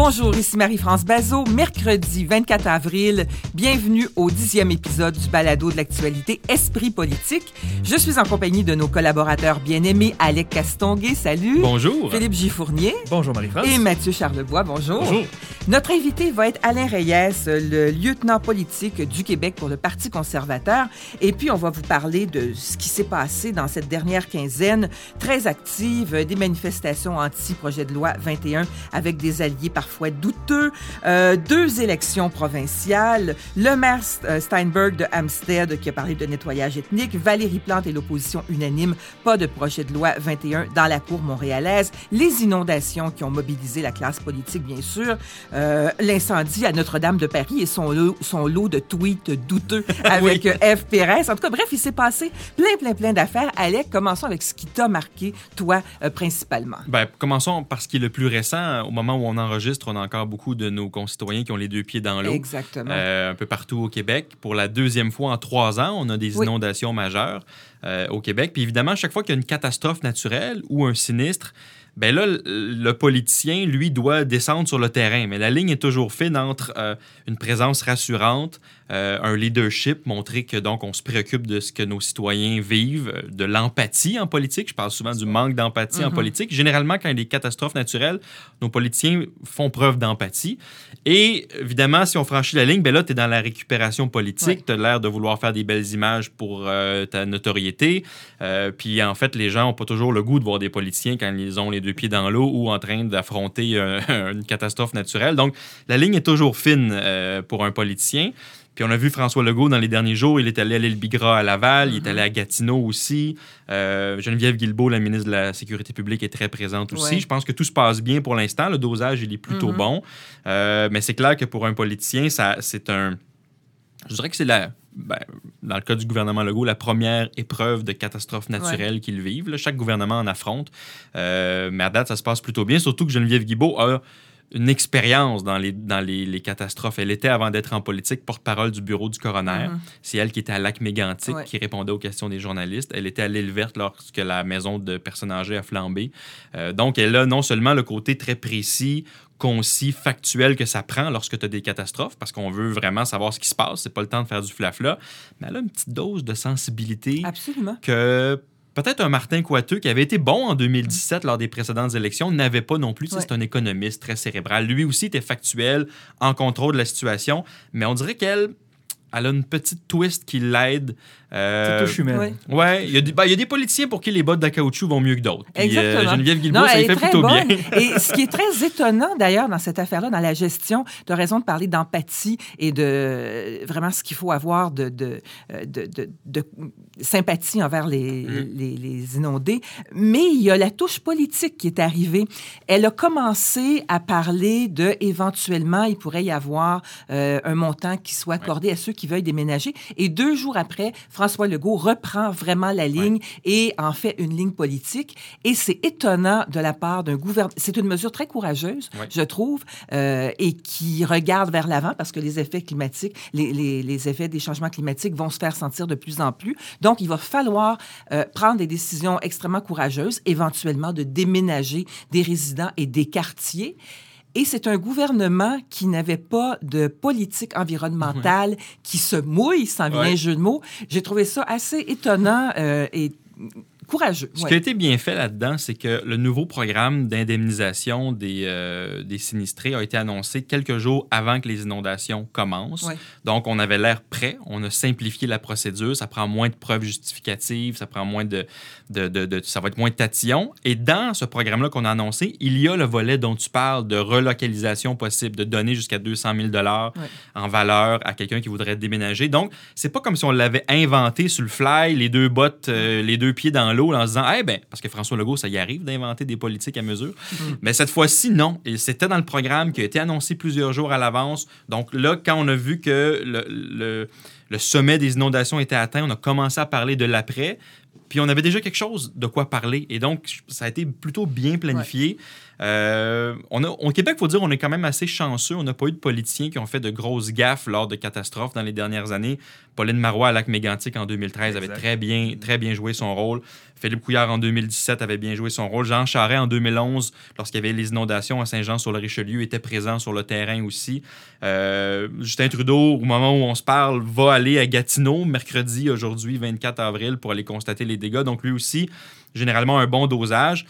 Bonjour, ici Marie-France Bazot, mercredi 24 avril. Bienvenue au dixième épisode du balado de l'actualité Esprit politique. Je suis en compagnie de nos collaborateurs bien-aimés, Alec Castonguay, salut. Bonjour. Philippe Gifournier. Bonjour Marie-France. Et Mathieu Charlebois, bonjour. Bonjour. Notre invité va être Alain Reyes, le lieutenant politique du Québec pour le Parti conservateur. Et puis, on va vous parler de ce qui s'est passé dans cette dernière quinzaine, très active, des manifestations anti-projet de loi 21 avec des alliés parfois douteux, euh, deux élections provinciales, le maire euh, Steinberg de Hampstead qui a parlé de nettoyage ethnique, Valérie Plante et l'opposition unanime, pas de projet de loi 21 dans la cour montréalaise, les inondations qui ont mobilisé la classe politique, bien sûr, euh, l'incendie à Notre-Dame de Paris et son lot, son lot de tweets douteux avec Oui. F. Pérez. En tout cas, bref, il s'est passé plein, plein, plein d'affaires. Alec, commençons avec ce qui t'a marqué, toi, euh, principalement. Ben, commençons par ce qui est le plus récent. Au moment où on enregistre, on a encore beaucoup de nos concitoyens qui ont les deux pieds dans l'eau. Exactement. Euh, un peu partout au Québec. Pour la deuxième fois en trois ans, on a des Oui. inondations majeures euh, au Québec. Puis évidemment, chaque fois qu'il y a une catastrophe naturelle ou un sinistre, ben là, le, politicien, lui, doit descendre sur le terrain. Mais la ligne est toujours fine entre euh, une présence rassurante, euh, un leadership, montrer que donc on se préoccupe de ce que nos citoyens vivent, euh, de l'empathie en politique. Je parle souvent du manque d'empathie en Mhm. politique. Généralement, quand il y a des catastrophes naturelles, nos politiciens font preuve d'empathie. Et évidemment, si on franchit la ligne, ben là, tu es dans la récupération politique. Ouais. Tu as l'air de vouloir faire des belles images pour euh, ta notoriété. Puis en fait, les gens n'ont pas toujours le goût de voir des politiciens quand ils ont les deux pieds dans l'eau ou en train d'affronter euh, une catastrophe naturelle. Donc, la ligne est toujours fine euh, pour un politicien. Puis on a vu François Legault dans les derniers jours, il est allé à l'île Bigra à Laval, il est Mhm. allé à Gatineau aussi. Euh, Geneviève Guilbeault, la ministre de la Sécurité publique, est très présente aussi. Ouais. Je pense que tout se passe bien pour l'instant. Le dosage, il est plutôt Mhm. bon. Mais c'est clair que pour un politicien, c'est un. Je dirais que c'est la. Ben, dans le cas du gouvernement Legault, la première épreuve de catastrophe naturelle qu'ils vivent. là. Chaque gouvernement en affronte. Euh, mais à date, ça se passe plutôt bien. Surtout que Geneviève Guilbeault a une expérience dans, les, dans les, les catastrophes. Elle était, avant d'être en politique, porte-parole du bureau du coroner. Mhm. C'est elle qui était à Lac Mégantic, Ouais. qui répondait aux questions des journalistes. Elle était à l'île verte lorsque la maison de personnes âgées a flambé. Euh, donc, elle a non seulement le côté très précis, concis, factuel que ça prend lorsque tu as des catastrophes, parce qu'on veut vraiment savoir ce qui se passe. C'est pas le temps de faire du flafla. Mais elle a une petite dose de sensibilité Absolument. que peut-être un Martin Coiteux, qui avait été bon en 2017 lors des précédentes élections, n'avait pas non plus. Ouais. C'est un économiste très cérébral. Lui aussi était factuel, en contrôle de la situation, mais on dirait qu'elle elle a une petite twist qui l'aide. Euh, touche humaine. Ouais. Ouais, il y, a des- ben, il y a des politiciens pour qui les bottes de caoutchouc vont mieux que d'autres. Euh, Exactement. Geneviève Guilbeault, Non, ça fait plutôt bonne. bien. Et ce qui est très étonnant, d'ailleurs, dans cette affaire-là, dans la gestion, tu as raison de parler d'empathie et de vraiment ce qu'il faut avoir de, de, euh, de, de- de sympathie envers les, Mhm. les, les inondés. Mais il y a la touche politique qui est arrivée. Elle a commencé à parler de, éventuellement, il pourrait y avoir euh, un montant qui soit accordé à ceux qui veulent déménager. Et deux jours après, François Legault reprend vraiment la ligne et en fait une ligne politique. Et c'est étonnant de la part d'un gouvernement. C'est une mesure très courageuse, Ouais. je trouve, euh, et qui regarde vers l'avant parce que les effets climatiques, les, les- les effets des changements climatiques vont se faire sentir de plus en plus. Donc, il va falloir euh, prendre des décisions extrêmement courageuses, éventuellement de déménager des résidents et des quartiers. Et c'est un gouvernement qui n'avait pas de politique environnementale qui se mouille, sans Ouais. jeu de mots. J'ai trouvé ça assez étonnant euh, et courageux. Ce ouais. qui a été bien fait là-dedans, c'est que le nouveau programme d'indemnisation des, euh, des sinistrés a été annoncé quelques jours avant que les inondations commencent. Ouais. Donc, on avait l'air prêt. On a simplifié la procédure. Ça prend moins de preuves justificatives. Ça prend moins de, de, de- de- ça va être moins de tatillons. Et dans ce programme-là qu'on a annoncé, il y a le volet dont tu parles de relocalisation possible, de donner jusqu'à 200 000 dollars Ouais. en valeur à quelqu'un qui voudrait déménager. Donc, c'est pas comme si on l'avait inventé sur le fly, les deux bottes, euh, les deux pieds dans l'eau, en se disant, eh ben, parce que François Legault, ça y arrive d'inventer des politiques à mesure. Mais cette fois-ci, non. Et c'était dans le programme qui a été annoncé plusieurs jours à l'avance. Donc là, quand on a vu que le, le- le sommet des inondations était atteint, on a commencé à parler de l'après. Puis on avait déjà quelque chose de quoi parler. Et donc, ça a été plutôt bien planifié. Euh, on a, au Québec, il faut dire, on est quand même assez chanceux. On n'a pas eu de politiciens qui ont fait de grosses gaffes lors de catastrophes dans les dernières années. Pauline Marois à Lac-Mégantic en 2013 avait très bien, très bien joué son rôle. Philippe Couillard en 2017 avait bien joué son rôle. Jean Charest en 2011, lorsqu'il y avait les inondations à Saint-Jean-sur-le-Richelieu, était présent sur le terrain aussi. Euh, Justin Trudeau, au moment où on se parle, va aller à Gatineau mercredi, aujourd'hui, 24 avril, pour aller constater les dégâts. Donc lui aussi, généralement un bon dosage.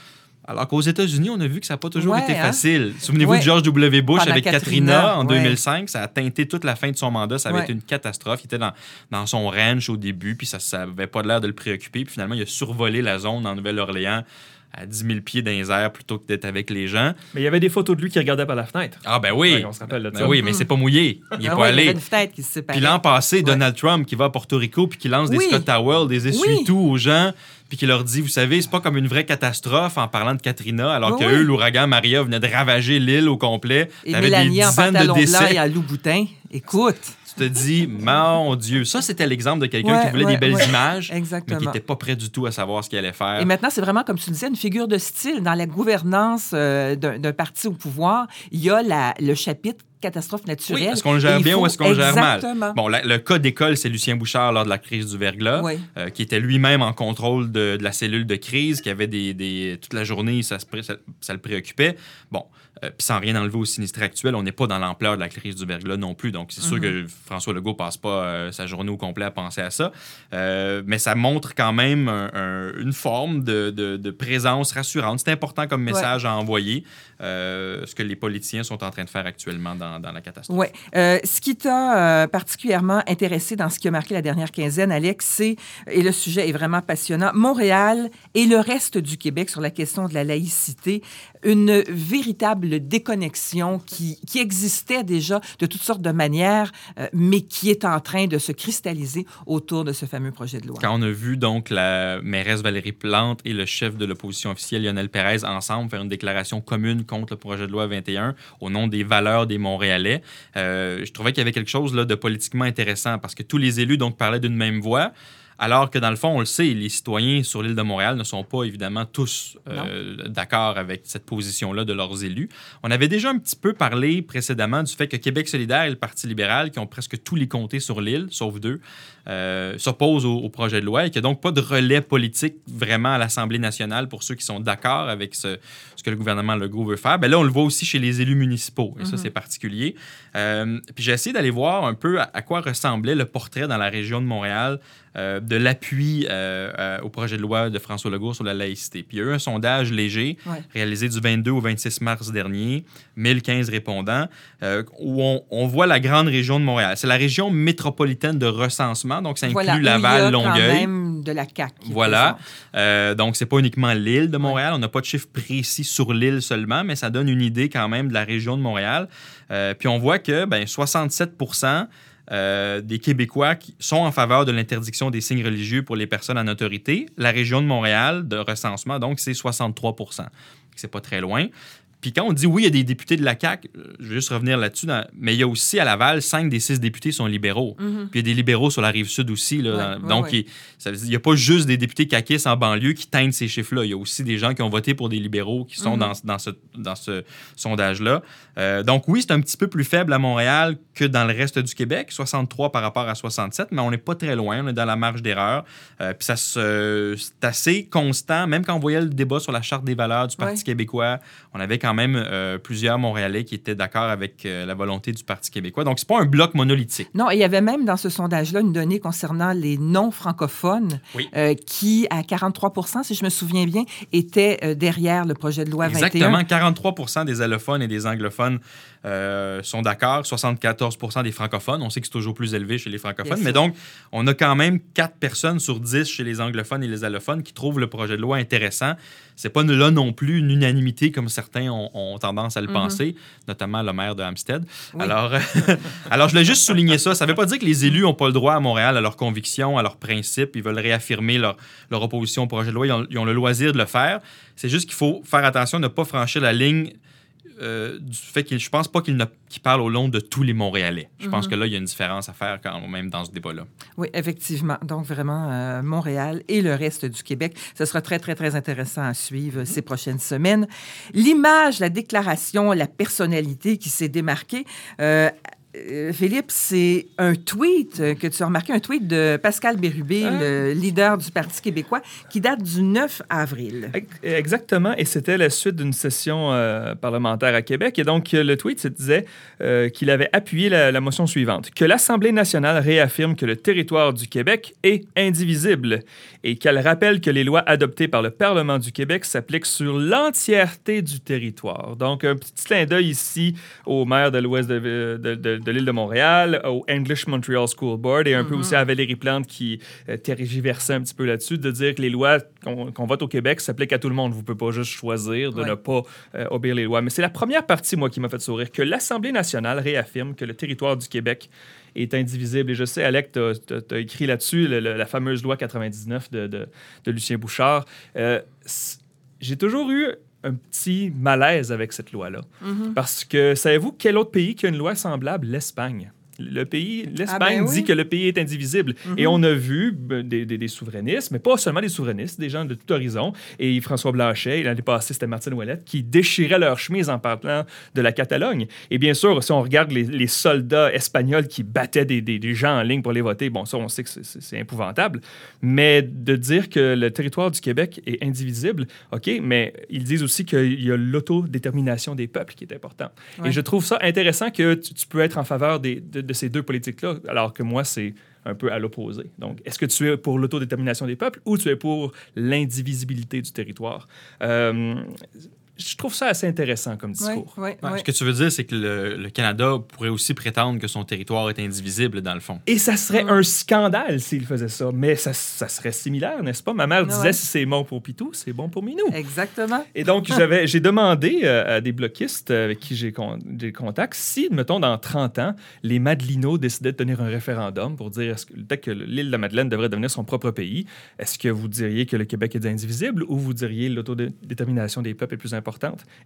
Alors qu'aux États-Unis, on a vu que ça n'a pas toujours été hein? facile. Souvenez-vous de George W. Bush avec Katrina, en 2005. Ça a teinté toute la fin de son mandat. Ça avait été une catastrophe. Il était dans, dans son ranch au début, puis ça n'avait pas l'air de le préoccuper. Puis finalement, il a survolé la zone en Nouvelle-Orléans à 10 000 pieds dans les airs plutôt que d'être avec les gens. Mais il y avait des photos de lui qui regardait par la fenêtre. Ah ben oui. on se rappelle de ben oui, mais c'est pas mouillé. Il est ah pas allé. Il y avait une fenêtre qui se Puis l'an passé, Donald Trump qui va à Porto Rico puis qui lance des Scott Towels, des essuie-tout aux gens puis qui leur dit, vous savez, c'est pas comme une vraie catastrophe en parlant de Katrina, alors que eux, l'ouragan Maria venait de ravager l'île au complet. Et Mélanie en pantalon de blanc et à Louboutin. Écoute te dis, mon Dieu, ça c'était l'exemple de quelqu'un qui voulait des belles images, mais qui n'était pas prêt du tout à savoir ce qu'il allait faire. Et maintenant, c'est vraiment, comme tu disais, une figure de style. Dans la gouvernance euh, d'un parti au pouvoir, il y a la, le chapitre catastrophe naturelle. est-ce qu'on le gère bien ou est-ce qu'on le gère mal? Bon, le cas d'école, c'est Lucien Bouchard lors de la crise du verglas, euh, qui était lui-même en contrôle de, la cellule de crise, qui avait des, toute la journée, ça, ça le préoccupait. Bon, euh, puis sans rien enlever au sinistre actuel, on n'est pas dans l'ampleur de la crise du verglas non plus. Donc, c'est sûr mhm. que François Legault passe pas euh, sa journée au complet à penser à ça. Euh, mais ça montre quand même une forme de, présence rassurante. C'est important comme message à envoyer, ce que les politiciens sont en train de faire actuellement dans, la catastrophe. Oui. ce qui t'a particulièrement intéressé dans ce qui a marqué la dernière quinzaine, Alex, c'est, et le sujet est vraiment passionnant, Montréal et le reste du Québec sur la question de la laïcité, une véritable déconnexion qui, existait déjà de toutes sortes de manières, euh, mais qui est en train de se cristalliser autour de ce fameux projet de loi. Quand on a vu donc la mairesse Valérie Plante et le chef de l'opposition officielle Lionel Pérez ensemble faire une déclaration commune contre le projet de loi 21 au nom des valeurs des Montréalais, euh, je trouvais qu'il y avait quelque chose là, de politiquement intéressant parce que tous les élus donc parlaient d'une même voix. Alors que dans le fond, on le sait, les citoyens sur l'île de Montréal ne sont pas évidemment tous euh, d'accord avec cette position-là de leurs élus. On avait déjà un petit peu parlé précédemment du fait que Québec solidaire et le Parti libéral, qui ont presque tous les comtés sur l'île, sauf deux, euh, s'opposent au, projet de loi et qu'il n'y a donc pas de relais politique vraiment à l'Assemblée nationale pour ceux qui sont d'accord avec ce, ce, que le gouvernement Legault veut faire. Ben là, on le voit aussi chez les élus municipaux et ça, mhm. c'est particulier. Euh, puis j'ai essayé d'aller voir un peu à, quoi ressemblait le portrait dans la région de Montréal euh, de l'appui euh, au projet de loi de François Legault sur la laïcité. Puis il y a eu un sondage léger réalisé du 22 au 26 mars dernier, 1015 répondants, où on, voit la grande région de Montréal. C'est la région métropolitaine de recensement, donc ça inclut Laval, Longueuil. même de la CAQ. Voilà. donc c'est pas uniquement l'île de Montréal. On n'a pas de chiffre précis sur l'île seulement, mais ça donne une idée quand même de la région de Montréal. puis on voit que ben, 67% euh, des Québécois sont en faveur de l'interdiction des signes religieux pour les personnes en autorité. La région de Montréal, de recensement, donc, c'est 63% C'est pas très loin. Puis quand on dit oui, il y a des députés de la CAQ, euh, je vais juste revenir là-dessus, mais il y a aussi à Laval, cinq des six députés sont libéraux. Mhm. Puis il y a des libéraux sur la rive sud aussi. Là, donc, Il, n'y a pas juste des députés caquistes en banlieue qui teignent ces chiffres-là. Il y a aussi des gens qui ont voté pour des libéraux qui sont mhm. dans, dans, ce, dans ce sondage-là. Euh, donc oui, c'est un petit peu plus faible à Montréal que dans le reste du Québec, 63 par rapport à 67, mais on n'est pas très loin, on est dans la marge d'erreur. Euh, puis ça c'est assez constant, même quand on voyait le débat sur la charte des valeurs du Parti québécois, on avait quand quand même euh, plusieurs Montréalais qui étaient d'accord avec euh, la volonté du Parti québécois. Donc, c'est pas un bloc monolithique. Non, il y avait même dans ce sondage-là une donnée concernant les non-francophones euh, qui, à 43% si je me souviens bien, étaient derrière le projet de loi Exactement, 21. Exactement, 43 des allophones et des anglophones sont d'accord, 74 des francophones. On sait que c'est toujours plus élevé chez les francophones, mais donc, on a quand même 4 personnes sur 10 chez les anglophones et les allophones qui trouvent le projet de loi intéressant c'est pas là non plus une unanimité comme certains ont, tendance à le mhm. penser, notamment le maire de Hampstead. Alors, alors, je voulais juste souligner ça. Ça ne veut pas dire que les élus n'ont pas le droit à Montréal à leurs convictions, à leurs principes. Ils veulent réaffirmer leur, leur opposition au projet de loi. Ils ont, ils ont le loisir de le faire. C'est juste qu'il faut faire attention de ne pas franchir la ligne euh, du fait qu'il, je pense pas qu'il, parle au long de tous les Montréalais. Je pense Mhm. que là, il y a une différence à faire quand même dans ce débat-là. Oui, effectivement. Donc, vraiment, euh, Montréal et le reste du Québec. Ce sera très, très, très intéressant à suivre ces prochaines semaines. L'image, la déclaration, la personnalité qui s'est démarquée. euh, euh, Philippe, c'est un tweet euh, que tu as remarqué, un tweet de Pascal Bérubé, Ah. le leader du Parti québécois, qui date du 9 avril. Ex- Exactement, et c'était la suite d'une session euh, parlementaire à Québec. Et donc, le tweet se disait euh, qu'il avait appuyé la, la motion suivante que l'Assemblée nationale réaffirme que le territoire du Québec est indivisible et qu'elle rappelle que les lois adoptées par le Parlement du Québec s'appliquent sur l'entièreté du territoire. Donc, un petit clin d'œil ici au maire de l'ouest de, de- de- de l'île de Montréal, au English Montreal School Board et un peu aussi à Valérie Plante qui euh, tergiversait un petit peu là-dessus, de dire que les lois qu'on vote au Québec s'appliquent à tout le monde. Vous ne pouvez pas juste choisir de Ouais. ne pas euh, obéir les lois. Mais c'est la première partie, moi, qui m'a fait sourire, que l'Assemblée nationale réaffirme que le territoire du Québec est indivisible. Et je sais, Alec, tu as, écrit là-dessus la fameuse loi 99 de, de- de Lucien Bouchard. Euh, J'ai toujours eu un petit malaise avec cette loi-là. Mhm. Parce que savez-vous quel autre pays qui a une loi semblable? L'Espagne. Le pays, l'Espagne ben oui. dit que le pays est indivisible. Mhm. Et on a vu ben, des, des- des souverainistes, mais pas seulement des souverainistes, des gens de tout horizon. Et François Blanchet, l'année passée, c'était Martine Ouellette, qui déchiraient leur chemise en parlant de la Catalogne. Et bien sûr, si on regarde les, les soldats espagnols qui battaient des, gens en ligne pour les voter, bon, ça, on sait que c'est- épouvantable. Mais de dire que le territoire du Québec est indivisible, OK, mais ils disent aussi qu'il y a l'autodétermination des peuples qui est important. Ouais. Et je trouve ça intéressant que tu, tu peux être en faveur des- de, de ces deux politiques-là, alors que moi, c'est un peu à l'opposé. Donc, est-ce que tu es pour l'autodétermination des peuples ou tu es pour l'indivisibilité du territoire? Euh, je trouve ça assez intéressant comme discours. oui, Ouais, oui. Ce que tu veux dire, c'est que le, le Canada pourrait aussi prétendre que son territoire est indivisible, dans le fond. Et ça serait Mm. un scandale s'il faisait ça, mais ça, ça serait similaire, n'est-ce pas? Ma mère Ouais. disait si c'est bon pour Pitou, c'est bon pour Minou. Exactement. Et donc, j'avais, j'ai demandé euh, à des bloquistes euh, avec qui j'ai, con- j'ai contact si, mettons, dans 30 ans, les Madelinos décidaient de tenir un référendum pour dire est-ce que, peut-être que l'île de la Madeleine devrait devenir son propre pays, est-ce que vous diriez que le Québec est indivisible ou vous diriez l'autodétermination des peuples est plus importante?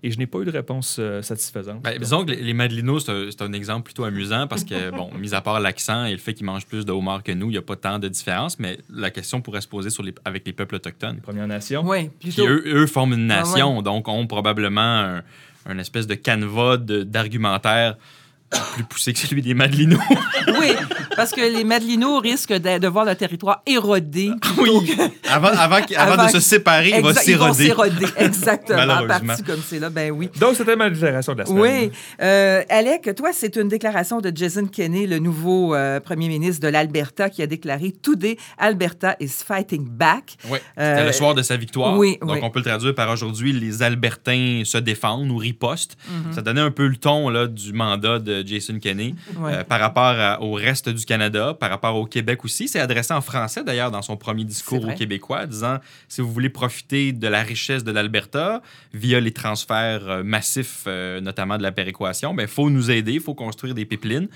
Et je n'ai pas eu de réponse euh, satisfaisante. Ben, disons que les, les Madelinos, c'est un, exemple plutôt amusant parce que, bon, mis à part l'accent et le fait qu'ils mangent plus de homards que nous, il n'y a pas tant de différence, mais la question pourrait se poser sur les, avec les peuples autochtones. les Premières Nations. Oui, plutôt. eux, eux forment une Ah nation, donc ont probablement un, un espèce de canevas de- d'argumentaire plus poussé que celui des Madelinos. Oui, parce que les Madelinos risquent de, de voir le territoire érodé. oui. Avant, avant, avant Avant de se séparer, il va Exact, ils vont s'éroder. s'éroder. Exactement. Malheureusement. Parti comme c'est là, ben oui. Donc, c'était ma déclaration de la semaine. Oui. Euh, Alec, toi, c'est une déclaration de Jason Kenney, le nouveau euh, premier ministre de l'Alberta, qui a déclaré Today, Alberta is fighting back. Oui, c'était Euh, le soir de sa victoire. oui, Donc, oui. on peut le traduire par aujourd'hui, les Albertains se défendent ou ripostent. Mhm. Ça donnait un peu le ton là, du mandat de Jason Kenney Ouais. euh, par rapport à- au reste du Canada, par rapport au Québec aussi. C'est adressé en français d'ailleurs dans son premier discours aux. Québécois, disant si vous voulez profiter de la richesse de l'Alberta via les transferts euh, massifs, euh, notamment de la péréquation, il ben, faut nous aider, il faut construire des pipelines.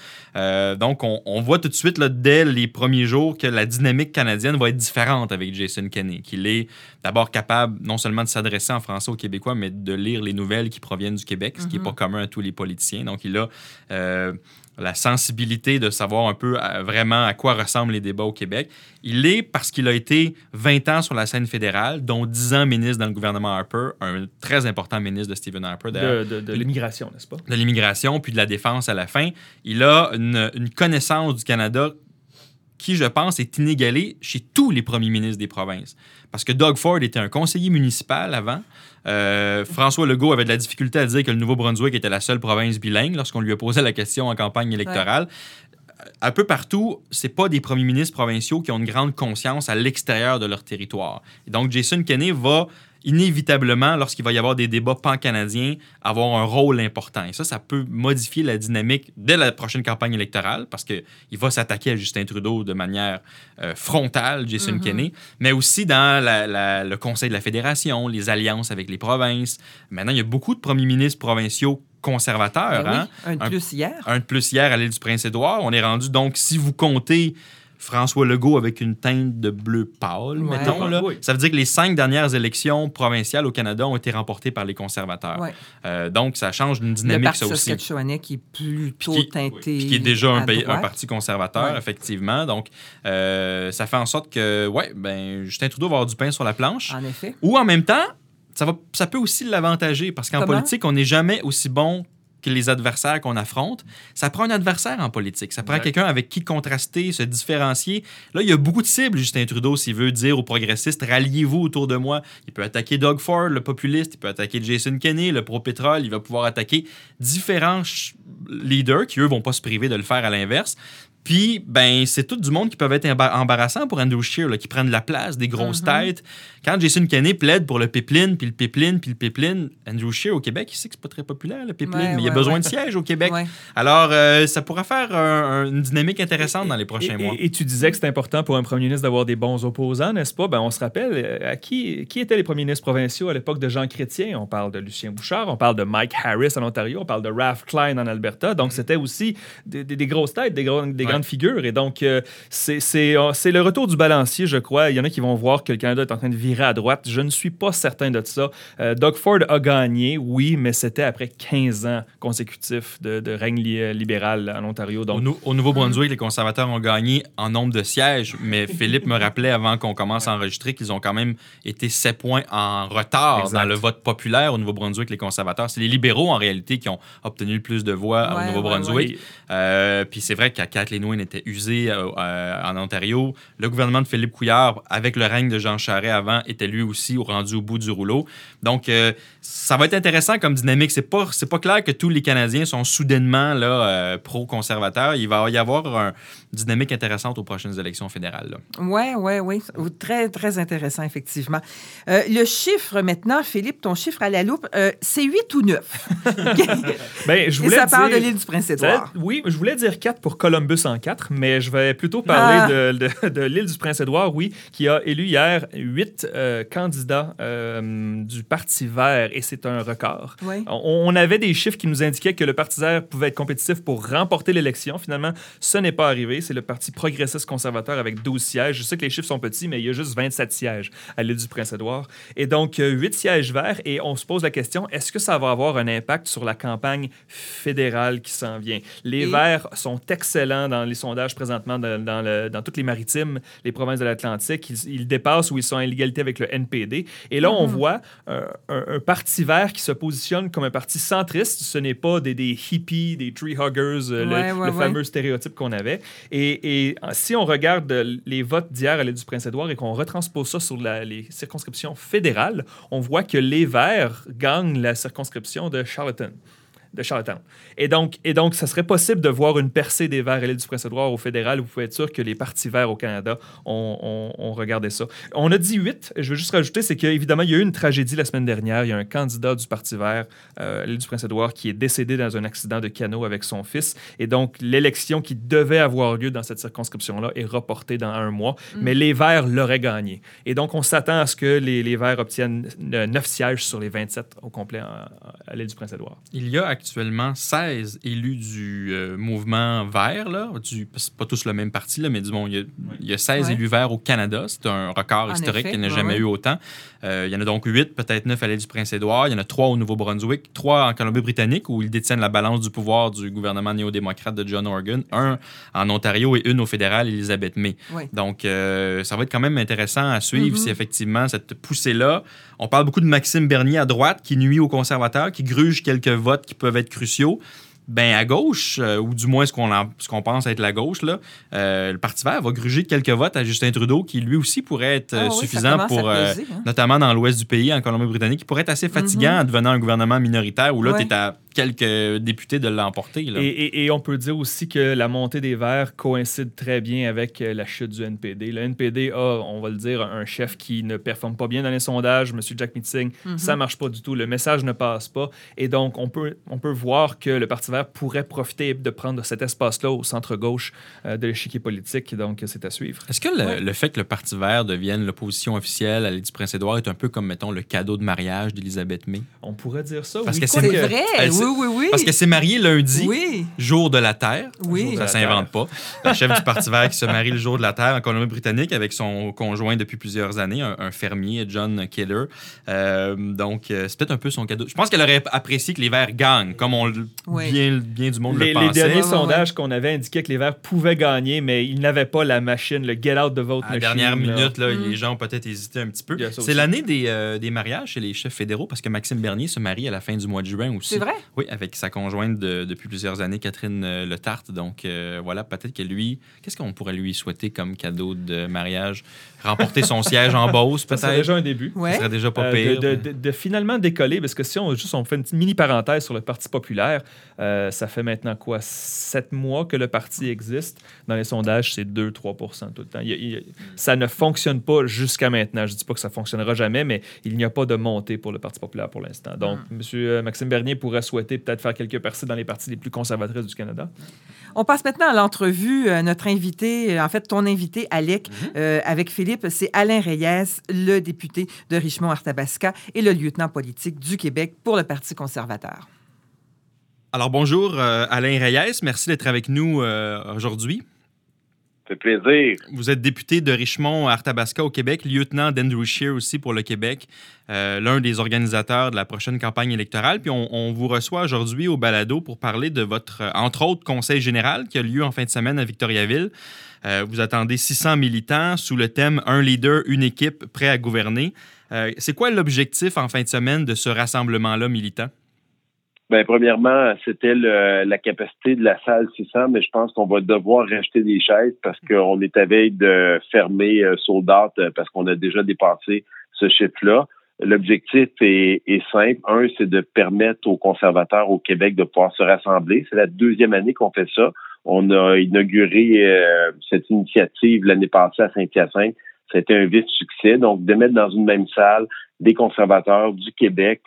Donc, on, on voit tout de suite, là, dès les premiers jours, que la dynamique canadienne va être différente avec Jason Kenney, qu'il est d'abord capable non seulement de s'adresser en français aux Québécois, mais de lire les nouvelles qui proviennent du Québec, ce qui n'est Mhm. pas commun à tous les politiciens. Donc, il a euh, la sensibilité de savoir un peu euh, vraiment à quoi ressemblent les débats au Québec. Il est parce qu'il a été 20 ans sur la scène fédérale, dont 10 ans ministre dans le gouvernement Harper, un très important ministre de Stephen Harper, d'ailleurs De, de- de l'immigration, n'est-ce pas? de l'immigration puis de la défense à la fin. Il a une, une connaissance du Canada qui, je pense, est inégalée chez tous les premiers ministres des provinces. Parce que Doug Ford était un conseiller municipal avant. Euh, François Legault avait de la difficulté à dire que le Nouveau-Brunswick était la seule province bilingue lorsqu'on lui a posé la question en campagne électorale. Un peu partout, c'est pas des premiers ministres provinciaux qui ont une grande conscience à l'extérieur de leur territoire. Et donc, Jason Kenney va inévitablement, lorsqu'il va y avoir des débats pan-canadiens, avoir un rôle important. Et ça, ça peut modifier la dynamique dès la prochaine campagne électorale parce qu'il va s'attaquer à Justin Trudeau de manière euh, frontale, Jason Mhm. Kenney, mais aussi dans la- la- le Conseil de la Fédération, les alliances avec les provinces. Maintenant, il y a beaucoup de premiers ministres provinciaux conservateurs. Ben oui, hein? un de Un- plus hier. un de plus hier à l'île du Prince-Édouard. On est rendu donc, si vous comptez François Legault avec une teinte de bleu pâle, Ouais. mettons. Là. Oui. Ça veut dire que les cinq dernières élections provinciales au Canada ont été remportées par les conservateurs. Ouais. Euh, donc, ça change d'une Le dynamique, parti ça aussi. saskatchewanais qui est plutôt Puis qui- teinté. Puis qui est déjà un, pays- parti conservateur, Ouais. effectivement. Donc, euh, ça fait en sorte que, ouais, ben, Justin Trudeau va avoir du pain sur la planche. En effet. Ou en même temps, ça, va, ça peut aussi l'avantager parce qu'en politique, on n'est jamais aussi bon que les adversaires qu'on affronte. Ça prend un adversaire en politique. Ça prend quelqu'un avec qui contraster, se différencier. Là, il y a beaucoup de cibles, Justin Trudeau, s'il veut dire aux progressistes, ralliez-vous autour de moi. Il peut attaquer Doug Ford, le populiste. Il peut attaquer Jason Kenney, le pro-pétrole. Il va pouvoir attaquer différents leaders qui, eux, vont pas se priver de le faire à l'inverse. Puis, ben, c'est tout du monde qui peuvent être embar- embarrassants pour Andrew Scheer, là, qui prennent la place, des grosses Mhm. têtes. Quand Jason Kenney plaide pour le pipeline, puis le pipeline, puis le pipeline, Andrew Scheer au Québec, il sait que c'est pas très populaire, le pipeline, Ouais, mais il a ouais, besoin ouais. de sièges au Québec. Ouais. Alors, euh, ça pourra faire un- un- une dynamique intéressante dans les prochains et, mois. Et, et tu disais que c'est important pour un premier ministre d'avoir des bons opposants, n'est-ce pas? Ben, on se rappelle, euh, à qui, qui étaient les premiers ministres provinciaux à l'époque de Jean Chrétien? On parle de Lucien Bouchard, on parle de Mike Harris en Ontario, on parle de Ralph Klein en Alberta. Donc, c'était aussi des, des- des grosses têtes, des, gros- des Ouais. Grandes figures. Et donc, euh, c'est c'est, euh, c'est le retour du balancier, je crois. Il y en a qui vont voir que le Canada est en train de virer à droite. Je ne suis pas certain de ça. Euh, Doug Ford a gagné, oui, mais c'était après 15 ans consécutifs de, de règne li- libéral en Ontario. Au, Donc, Nou- au Nouveau-Brunswick, les conservateurs ont gagné en nombre de sièges, mais Philippe me rappelait avant qu'on commence à enregistrer qu'ils ont quand même été 7 points en retard Exact. dans le vote populaire au Nouveau-Brunswick, les conservateurs. C'est les libéraux, en réalité, qui ont obtenu le plus de voix Ouais, au Nouveau-Brunswick. Euh, puis c'est vrai qu'à Kathleen Était usée euh, euh, en Ontario. Le gouvernement de Philippe Couillard, avec le règne de Jean Charest avant, était lui aussi au rendu au bout du rouleau. Donc, euh, ça va être intéressant comme dynamique. C'est pas, c'est pas clair que tous les Canadiens sont soudainement là, euh, pro-conservateurs. Il va y avoir un- une dynamique intéressante aux prochaines élections fédérales. Oui, oui, oui. Très, très intéressant, effectivement. Euh, le chiffre maintenant, Philippe, ton chiffre à la loupe, euh, c'est 8 ou 9. ben, je Et voulais ça part dire- de l'île du Ça- Prince-Édouard. Oui, je voulais dire 4 pour Columbus en 4, mais je vais plutôt parler Ah. de, de- de l'île du Prince-Édouard, oui, qui a élu hier 8 candidats euh, du Parti vert, et c'est un record. Oui. On, on avait des chiffres qui nous indiquaient que le Parti vert pouvait être compétitif pour remporter l'élection. Finalement, ce n'est pas arrivé. C'est le Parti progressiste conservateur avec 12 sièges. Je sais que les chiffres sont petits, mais il y a juste 27 sièges à l'île du Prince-Édouard. Et donc, 8 sièges verts. Et on se pose la question, est-ce que ça va avoir un impact sur la campagne fédérale qui s'en vient? Les Et- Verts sont excellents dans les sondages présentement dans, dans le- dans toutes les maritimes, les provinces de l'Atlantique. Ils, ils dépassent ou ils sont à égalité avec le NPD. Et là, Mm-hmm. on voit un, un- un parti vert qui se positionne comme un parti centriste. Ce n'est pas des, des hippies, des tree huggers, euh, le- Ouais, le, ouais, ouais. fameux stéréotype qu'on avait. Et, et si on regarde euh, les votes d'hier à l'île du Prince-Édouard et qu'on retranspose ça sur la- les circonscriptions fédérales, on voit que les Verts gagnent la circonscription de Charlottetown. De Charlottetown. Et donc, et donc, ça serait possible de voir une percée des Verts à l'île du Prince-Édouard au fédéral. Vous pouvez être sûr que les partis verts au Canada ont, ont- ont regardé ça. On a dit 8. Je veux juste rajouter, c'est qu'évidemment, il y a eu une tragédie la semaine dernière. Il y a un candidat du Parti vert euh, à l'île du Prince-Édouard qui est décédé dans un accident de canot avec son fils. Et donc, l'élection qui devait avoir lieu dans cette circonscription-là est reportée dans un mois. Mais les Verts l'auraient gagné. Et donc, on s'attend à ce que les, les Verts obtiennent 9 sièges sur les 27 au complet en- à l'île du Prince-Édouard. Il y a actuellement 16 élus du euh, mouvement vert, là, du, c'est pas tous le même parti, là, mais du bon, il y a, il y a 16 Ouais. élus verts au Canada. C'est un record En historique. effet, Il n'y en a ouais, jamais ouais. eu autant. Euh, il y en a donc 8, peut-être 9 à l'île du Prince-Édouard. Il y en a 3 au Nouveau-Brunswick, 3 en Colombie-Britannique, où ils détiennent la balance du pouvoir du gouvernement néo-démocrate de John Organ, un en Ontario et une au fédéral, Elizabeth May. Ouais. Donc, euh, ça va être quand même intéressant à suivre Mhm. si effectivement cette poussée-là. On parle beaucoup de Maxime Bernier à droite qui nuit aux conservateurs, qui gruge quelques votes qui peuvent être cruciaux. Ben à gauche, euh, ou du moins ce qu'on en- ce qu'on pense être la gauche, là, euh, le Parti vert va gruger quelques votes à Justin Trudeau, qui lui aussi pourrait être euh, Ah oui, ça suffisant pour, euh, peser, hein. notamment dans l'ouest du pays, en Colombie-Britannique, qui pourrait être assez fatigant en devenant un gouvernement minoritaire où là, Ouais. tu es à quelques députés de l'emporter. Et, et- et on peut dire aussi que la montée des Verts coïncide très bien avec euh, la chute du NPD. Le NPD a, on va le dire, un chef qui ne performe pas bien dans les sondages, M. Jack Meeting. Mhm. Ça marche pas du tout. Le message ne passe pas. Et donc, on peut, on peut voir que le Parti vert pourrait profiter de prendre cet espace-là au centre-gauche euh, de l'échiquier politique. Donc, c'est à suivre. Est-ce que le, Ouais. le fait que le Parti vert devienne l'opposition officielle à l'île du Prince-Édouard est un peu comme, mettons, le cadeau de mariage d'Elisabeth May? On pourrait dire ça. Parce oui. que C'est vrai, elle- oui, Oui, oui, oui. Parce qu'elle s'est mariée lundi, Oui. jour de la Terre. Oui. de Ça la s'invente pas. La chef du Parti vert qui se marie le jour de la Terre en Colombie-Britannique avec son conjoint depuis plusieurs années, un, un fermier, John Killer. Euh, donc, euh, c'est peut-être un peu son cadeau. Je pense qu'elle aurait apprécié que les Verts gagnent, comme on, le- Oui. bien, bien du monde Les, le les pensait. derniers Ouais, ouais, sondages qu'on avait indiquaient que les Verts pouvaient gagner, mais ils n'avaient pas la machine, le get out the vote À la machine. dernière là. minute, là, Mm. les gens ont peut-être hésité un petit peu. C'est l'année des, euh, des mariages chez les chefs fédéraux parce que Maxime Bernier se marie à la fin du mois de juin aussi. C'est vrai? Oui, avec sa conjointe de- depuis plusieurs années, Catherine euh, Le Tarte. Donc euh, voilà, peut-être que lui, qu'est-ce qu'on pourrait lui souhaiter comme cadeau de mariage? Remporter son siège en Beauce, Ça serait peut-être? déjà un début. Ouais. Ce serait déjà pas Euh, pire. de, de- de finalement décoller, parce que si on, juste, on fait une petite mini parenthèse sur le Parti populaire, euh, ça fait maintenant quoi, sept mois que le parti existe? Dans les sondages, c'est 2-3 tout le temps. Il il ça ne fonctionne pas jusqu'à maintenant. Je ne dis pas que ça fonctionnera jamais, mais il n'y a pas de montée pour le Parti populaire pour l'instant. Donc, Hmm. M. euh, Maxime Bernier pourrait souhaiter peut-être faire quelques percées dans les partis les plus conservatrices du Canada. On passe maintenant à l'entrevue. Euh, notre invité, euh, en fait, ton invité, Alec, euh, avec Philippe, c'est Alain Reyes, le député de Richmond-Arthabasca et le lieutenant politique du Québec pour le Parti conservateur. Alors bonjour, euh, Alain Reyes. Merci d'être avec nous euh, aujourd'hui. Fait plaisir. Vous êtes député de Richmond à Arthabasca au Québec, lieutenant d'Andrew Scheer aussi pour le Québec, euh, l'un des organisateurs de la prochaine campagne électorale. Puis on, vous reçoit aujourd'hui au balado pour parler de votre, euh, entre autres, conseil général qui a lieu en fin de semaine à Victoriaville. Euh, vous attendez 600 militants sous le thème Un leader, une équipe, prêt à gouverner. C'est quoi l'objectif en fin de semaine de ce rassemblement-là militant? Ben, premièrement, c'était la capacité de la salle 600, mais je pense qu'on va devoir racheter des chaises parce qu'on est à veille de fermer euh, sold out, euh, parce qu'on a déjà dépassé ce chiffre-là. L'objectif est, est simple. Un, c'est de permettre aux conservateurs au Québec de pouvoir se rassembler. C'est la deuxième année qu'on fait ça. On a inauguré euh, cette initiative l'année passée à Saint-Hyacinthe. C'était un vif succès. Donc, de mettre dans une même salle des conservateurs du Québec,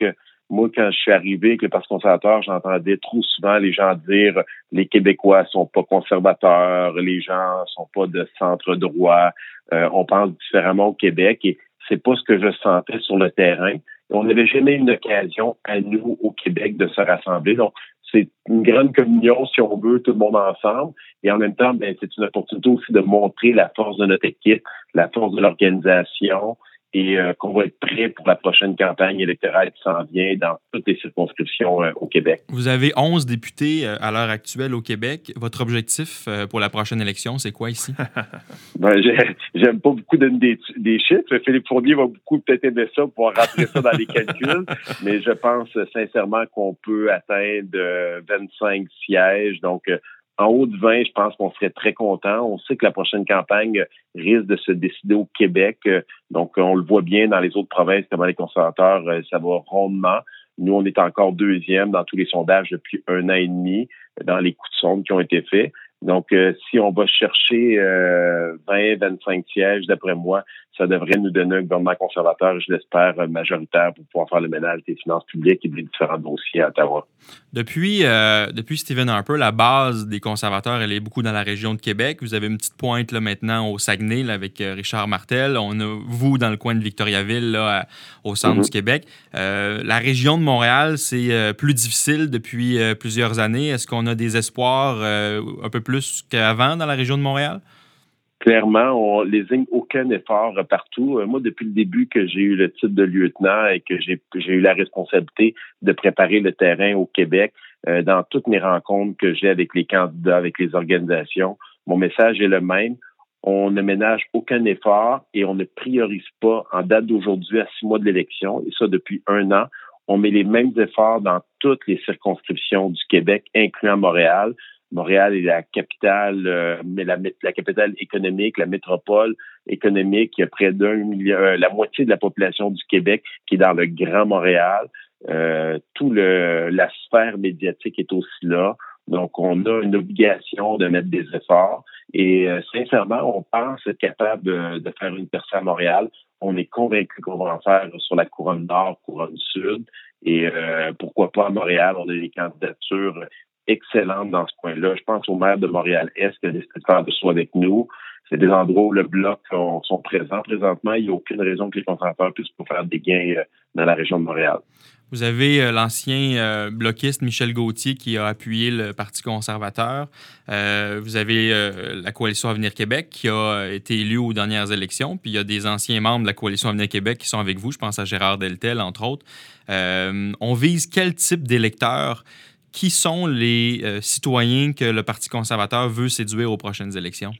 moi, quand je suis arrivé avec le Parti conservateur, j'entendais trop souvent les gens dire les Québécois sont pas conservateurs, les gens sont pas de centre droit, euh, on pense différemment au Québec et c'est pas ce que je sentais sur le terrain. On n'avait jamais une occasion à nous au Québec de se rassembler. Donc, c'est une grande communion, si on veut, tout le monde ensemble. Et en même temps, ben, c'est une opportunité aussi de montrer la force de notre équipe, la force de l'organisation, et euh, qu'on va être prêt pour la prochaine campagne électorale qui s'en vient dans toutes les circonscriptions euh, au Québec. Vous avez 11 députés euh, à l'heure actuelle au Québec. Votre objectif euh, pour la prochaine élection, c'est quoi ici? Ben, j'ai- j'aime pas beaucoup donner des, des chiffres. Philippe Fournier va beaucoup peut-être aimer ça pour rentrer ça dans les calculs, mais je pense euh, sincèrement qu'on peut atteindre euh, 25 sièges. Donc, euh, en haut de 20, je pense qu'on serait très content. On sait que la prochaine campagne risque de se décider au Québec. Donc, on le voit bien dans les autres provinces, comment les conservateurs, euh, ça va rondement. Nous, on est encore deuxième dans tous les sondages depuis un an et demi, dans les coups de sonde qui ont été faits. Donc, euh, si on va chercher euh, 20, 25 sièges, d'après moi, ça devrait nous donner un gouvernement conservateur, je l'espère, euh, majoritaire pour pouvoir faire le ménage des finances publiques et des différents dossiers à Ottawa. Depuis, euh, depuis Stephen Harper, la base des conservateurs, elle est beaucoup dans la région de Québec. Vous avez une petite pointe là, maintenant au Saguenay là, avec euh, Richard Martel. On a vous dans le coin de Victoriaville, là, à- au centre Mhm. du Québec. Euh, la région de Montréal, c'est euh, plus difficile depuis plusieurs années. Est-ce qu'on a des espoirs euh, un peu plus qu'avant dans la région de Montréal? Clairement, on désigne aucun effort partout. Euh, Moi, depuis le début que j'ai eu le titre de lieutenant et que j'ai que j'ai eu la responsabilité de préparer le terrain au Québec, euh, dans toutes mes rencontres que j'ai avec les candidats, avec les organisations, mon message est le même. On ne ménage aucun effort et on ne priorise pas en date d'aujourd'hui à six mois de l'élection, et ça depuis un an. On met les mêmes efforts dans toutes les circonscriptions du Québec, incluant Montréal. Montréal est la capitale, euh, la, capitale économique, la métropole économique. Il y a près d'un million, euh, la moitié de la population du Québec qui est dans le Grand Montréal. Euh, tout le la sphère médiatique est aussi là. Donc, on a une obligation de mettre des efforts. Et euh, sincèrement, on pense être capable de, faire une percée à Montréal. On est convaincu qu'on va en faire sur la couronne nord, couronne sud. Et pourquoi pas à Montréal? On a des candidatures excellentes dans ce point-là. Je pense au maire de Montréal-Est qui a décidé de faire de soi avec nous. c'est des endroits où le bloc sont, présents présentement. Il n'y a aucune raison que les conservateurs puissent faire des gains euh, dans la région de Montréal. Vous avez euh, l'ancien euh, bloquiste Michel Gauthier qui a appuyé le Parti conservateur. vous avez la coalition Avenir Québec qui a été élue aux dernières élections. Puis il y a des anciens membres de la coalition Avenir Québec qui sont avec vous. Je pense à Gérard Deltel, entre autres. on vise quel type d'électeurs? Qui sont les citoyens que le Parti conservateur veut séduire aux prochaines élections?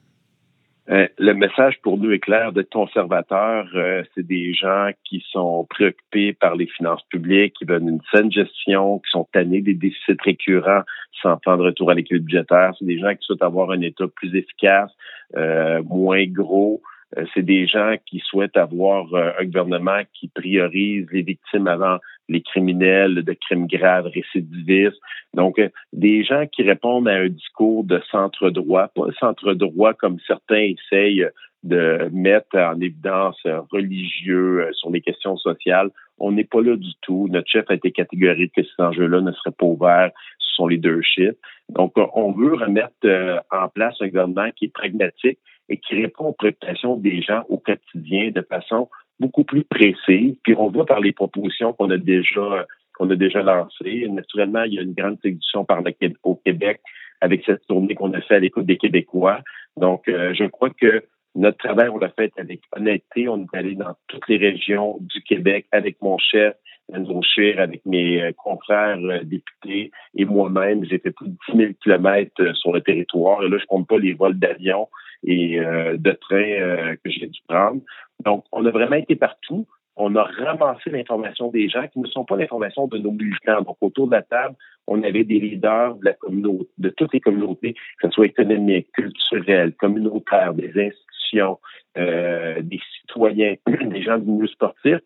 Euh, le message pour nous est clair d'être conservateur, euh, c'est des gens qui sont préoccupés par les finances publiques, qui veulent une saine gestion, qui sont tannés des déficits récurrents sans temps de retour à l'équilibre budgétaire. C'est des gens qui souhaitent avoir un État plus efficace, euh, moins gros, euh, c'est des gens qui souhaitent avoir euh, un gouvernement qui priorise les victimes avant les criminels de crimes graves, récidivistes. Donc, euh, des gens qui répondent à un discours de centre-droit, pas centre-droit comme certains essayent de mettre en évidence religieux sur les questions sociales. On n'est pas là du tout. Notre chef a été catégorique que ces enjeux-là ne seraient pas ouverts sur les deux chiffres. Donc, on veut remettre en place un gouvernement qui est pragmatique, et qui répond aux préoccupations des gens au quotidien de façon beaucoup plus précise. Puis on voit par les propositions qu'on a déjà qu'on a déjà lancées. Naturellement, il y a une grande séduction par le, au Québec avec cette tournée qu'on a fait à l'écoute des Québécois. Donc, euh, je crois que notre travail, on l'a fait avec honnêteté. On est allé dans toutes les régions du Québec avec mon chef, Andrew Scheer, avec mes euh, confrères euh, députés et moi-même. J'ai fait plus de 10 000 kilomètres sur le territoire. Et là, je compte pas les vols d'avion et euh, de train euh, que j'ai dû prendre. Donc, on a vraiment été partout. On a ramassé l'information des gens qui ne sont pas l'information de nos militants. Donc, autour de la table, on avait des leaders de la communauté, de toutes les communautés, que ce soit économiques, culturelles, communautaires, des institutions, euh, des citoyens, des gens du milieu sportif.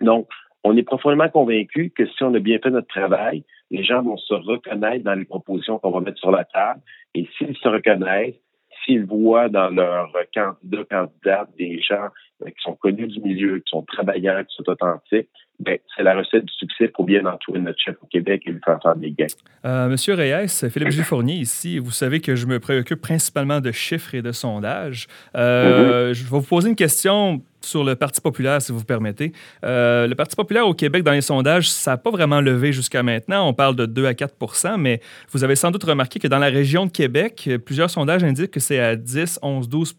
Donc, on est profondément convaincu que si on a bien fait notre travail, les gens vont se reconnaître dans les propositions qu'on va mettre sur la table. Et s'ils se reconnaissent, s'ils voient dans leurs candidats, candidates des gens euh, qui sont connus du milieu, qui sont travailleurs, qui sont authentiques, ben, c'est la recette du succès pour bien entourer notre chef au Québec et lui faire faire des gains. Euh, Monsieur Reyes, Philippe Gifournier ici, vous savez que je me préoccupe principalement de chiffres et de sondages. Euh, mm-hmm. Je vais vous poser une question sur le Parti populaire, si vous permettez. Euh, le Parti populaire au Québec, dans les sondages, ça n'a pas vraiment levé jusqu'à maintenant. On parle de 2 à 4 mais vous avez sans doute remarqué que dans la région de Québec, plusieurs sondages indiquent que c'est à 10, 11, 12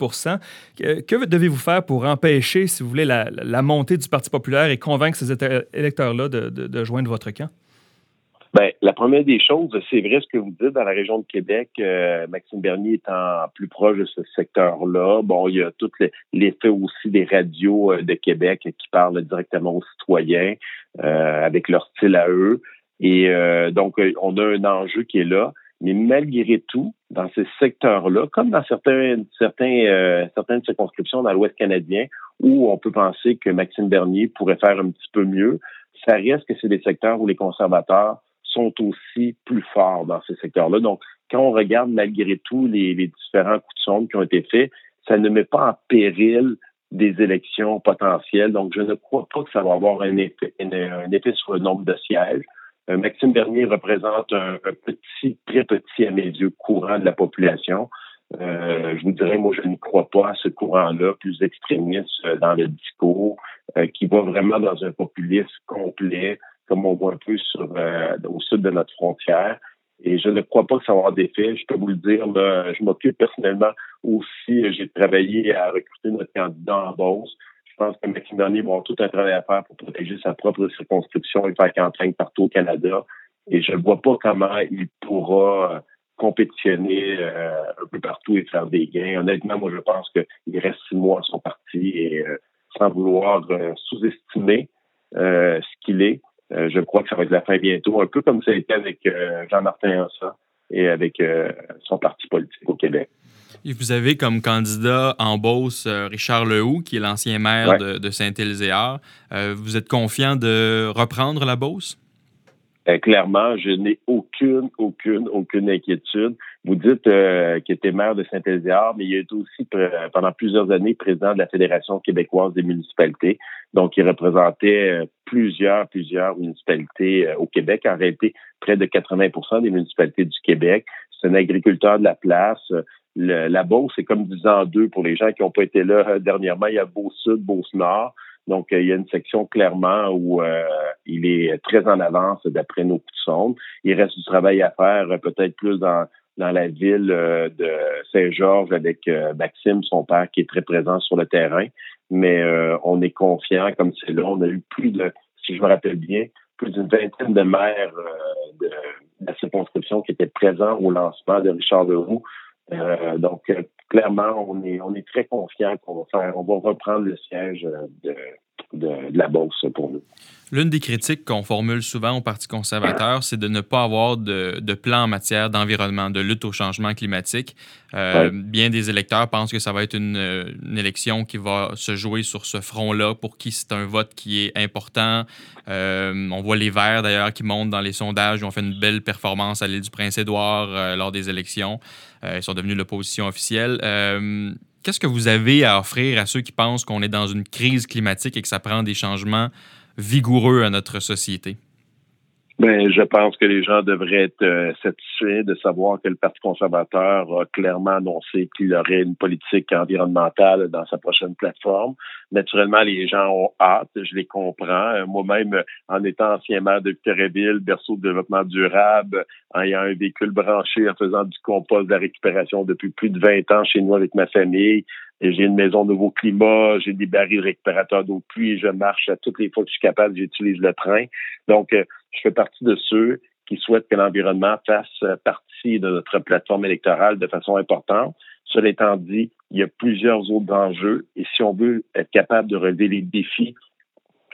que, que devez-vous faire pour empêcher, si vous voulez, la, la, montée du Parti populaire et convaincre ces électeurs-là de, joindre votre camp? Ben, la première des choses, c'est vrai ce que vous dites dans la région de Québec. Euh, Maxime Bernier étant plus proche de ce secteur-là. Bon, il y a tout l'effet aussi des radios euh, de Québec qui parlent directement aux citoyens euh, avec leur style à eux. Et donc, on a un enjeu qui est là. Mais malgré tout, dans ces secteurs-là, comme dans certains, certaines circonscriptions dans l'Ouest canadien, où on peut penser que Maxime Bernier pourrait faire un petit peu mieux, ça reste que c'est des secteurs où les conservateurs sont aussi plus forts dans ces secteurs-là. Donc, quand on regarde malgré tout les, différents coups de sonde qui ont été faits, ça ne met pas en péril des élections potentielles. Donc, je ne crois pas que ça va avoir un effet, un effet sur le nombre de sièges. Euh, Maxime Bernier représente un, petit, très petit à mes yeux, courant de la population. Euh, je vous dirais, moi, je ne crois pas à ce courant-là, plus extrémiste euh, dans le discours, qui va vraiment dans un populisme complet, comme on voit un peu sur, euh, au sud de notre frontière. Et je ne crois pas que ça va avoir d'effet. Je peux vous le dire, je m'occupe personnellement aussi, j'ai travaillé à recruter notre candidat en Beauce. Je pense que Bernier va avoir tout un travail à faire pour protéger sa propre circonscription et faire campagne partout au Canada. Et je ne vois pas comment il pourra compétitionner euh, un peu partout et faire des gains. Honnêtement, moi, je pense qu'il reste six mois à son parti et euh, sans vouloir sous-estimer ce qu'il est, euh, je crois que ça va être la fin bientôt, un peu comme ça a été avec euh, Jean-Martin Hansa et avec euh, son parti politique au Québec. Et vous avez comme candidat en Beauce Richard Lehoux, qui est l'ancien maire de, Saint-Éliséard. vous êtes confiant de reprendre la Beauce? Euh, clairement, je n'ai aucune, aucune, aucune inquiétude. Vous dites euh, qu'il était maire de Saint-Éliard, mais il a été aussi pendant plusieurs années président de la Fédération québécoise des municipalités. Donc, il représentait euh, plusieurs, plusieurs municipalités euh, au Québec. En réalité, près de 80% des municipalités du Québec. C'est un agriculteur de la place. la Beauce, c'est comme 10 ans deux pour les gens qui n'ont pas été là dernièrement. Il y a Beau-Sud, Beauce-Nord. Donc, il y a une section clairement où il est très en avance d'après nos coups de sonde. Il reste du travail à faire, peut-être plus dans dans la ville euh, de Saint-Georges avec euh, Maxime, son père, qui est très présent sur le terrain. Mais euh, on est confiant, comme c'est là, on a eu plus de, si je me rappelle bien, plus d'une vingtaine de maires de, la circonscription qui étaient présents au lancement de Richard Leroux. donc, clairement, on est, on est très confiant qu'on va faire, on va reprendre le siège de, de, la bourse pour nous. L'une des critiques qu'on formule souvent au Parti conservateur, c'est de ne pas avoir de, de, plan en matière d'environnement, de lutte au changement climatique. Euh, bien des électeurs pensent que ça va être une, une élection qui va se jouer sur ce front-là, pour qui c'est un vote qui est important. Euh, on voit les Verts, d'ailleurs, qui montent dans les sondages. Ils ont fait une belle performance à l'île du Prince-Édouard euh, lors des élections. ils sont devenus l'opposition officielle. Qu'est-ce que vous avez à offrir à ceux qui pensent qu'on est dans une crise climatique et que ça prend des changements vigoureux à notre société? Ben, je pense que les gens devraient être euh, satisfaits de savoir que le Parti conservateur a clairement annoncé qu'il aurait une politique environnementale dans sa prochaine plateforme. Naturellement, les gens ont hâte, je les comprends. Euh, moi-même, en étant ancien maire de Victoriaville, berceau de développement durable, en ayant un véhicule branché, en faisant du compost de la récupération depuis plus de 20 ans chez nous avec ma famille, j'ai une maison nouveau climat, j'ai des barils récupérateurs d'eau de pluie, je marche à toutes les fois que je suis capable, j'utilise le train. Donc, euh, je fais partie de ceux qui souhaitent que l'environnement fasse partie de notre plateforme électorale de façon importante. Cela étant dit, il y a plusieurs autres enjeux et si on veut être capable de relever les défis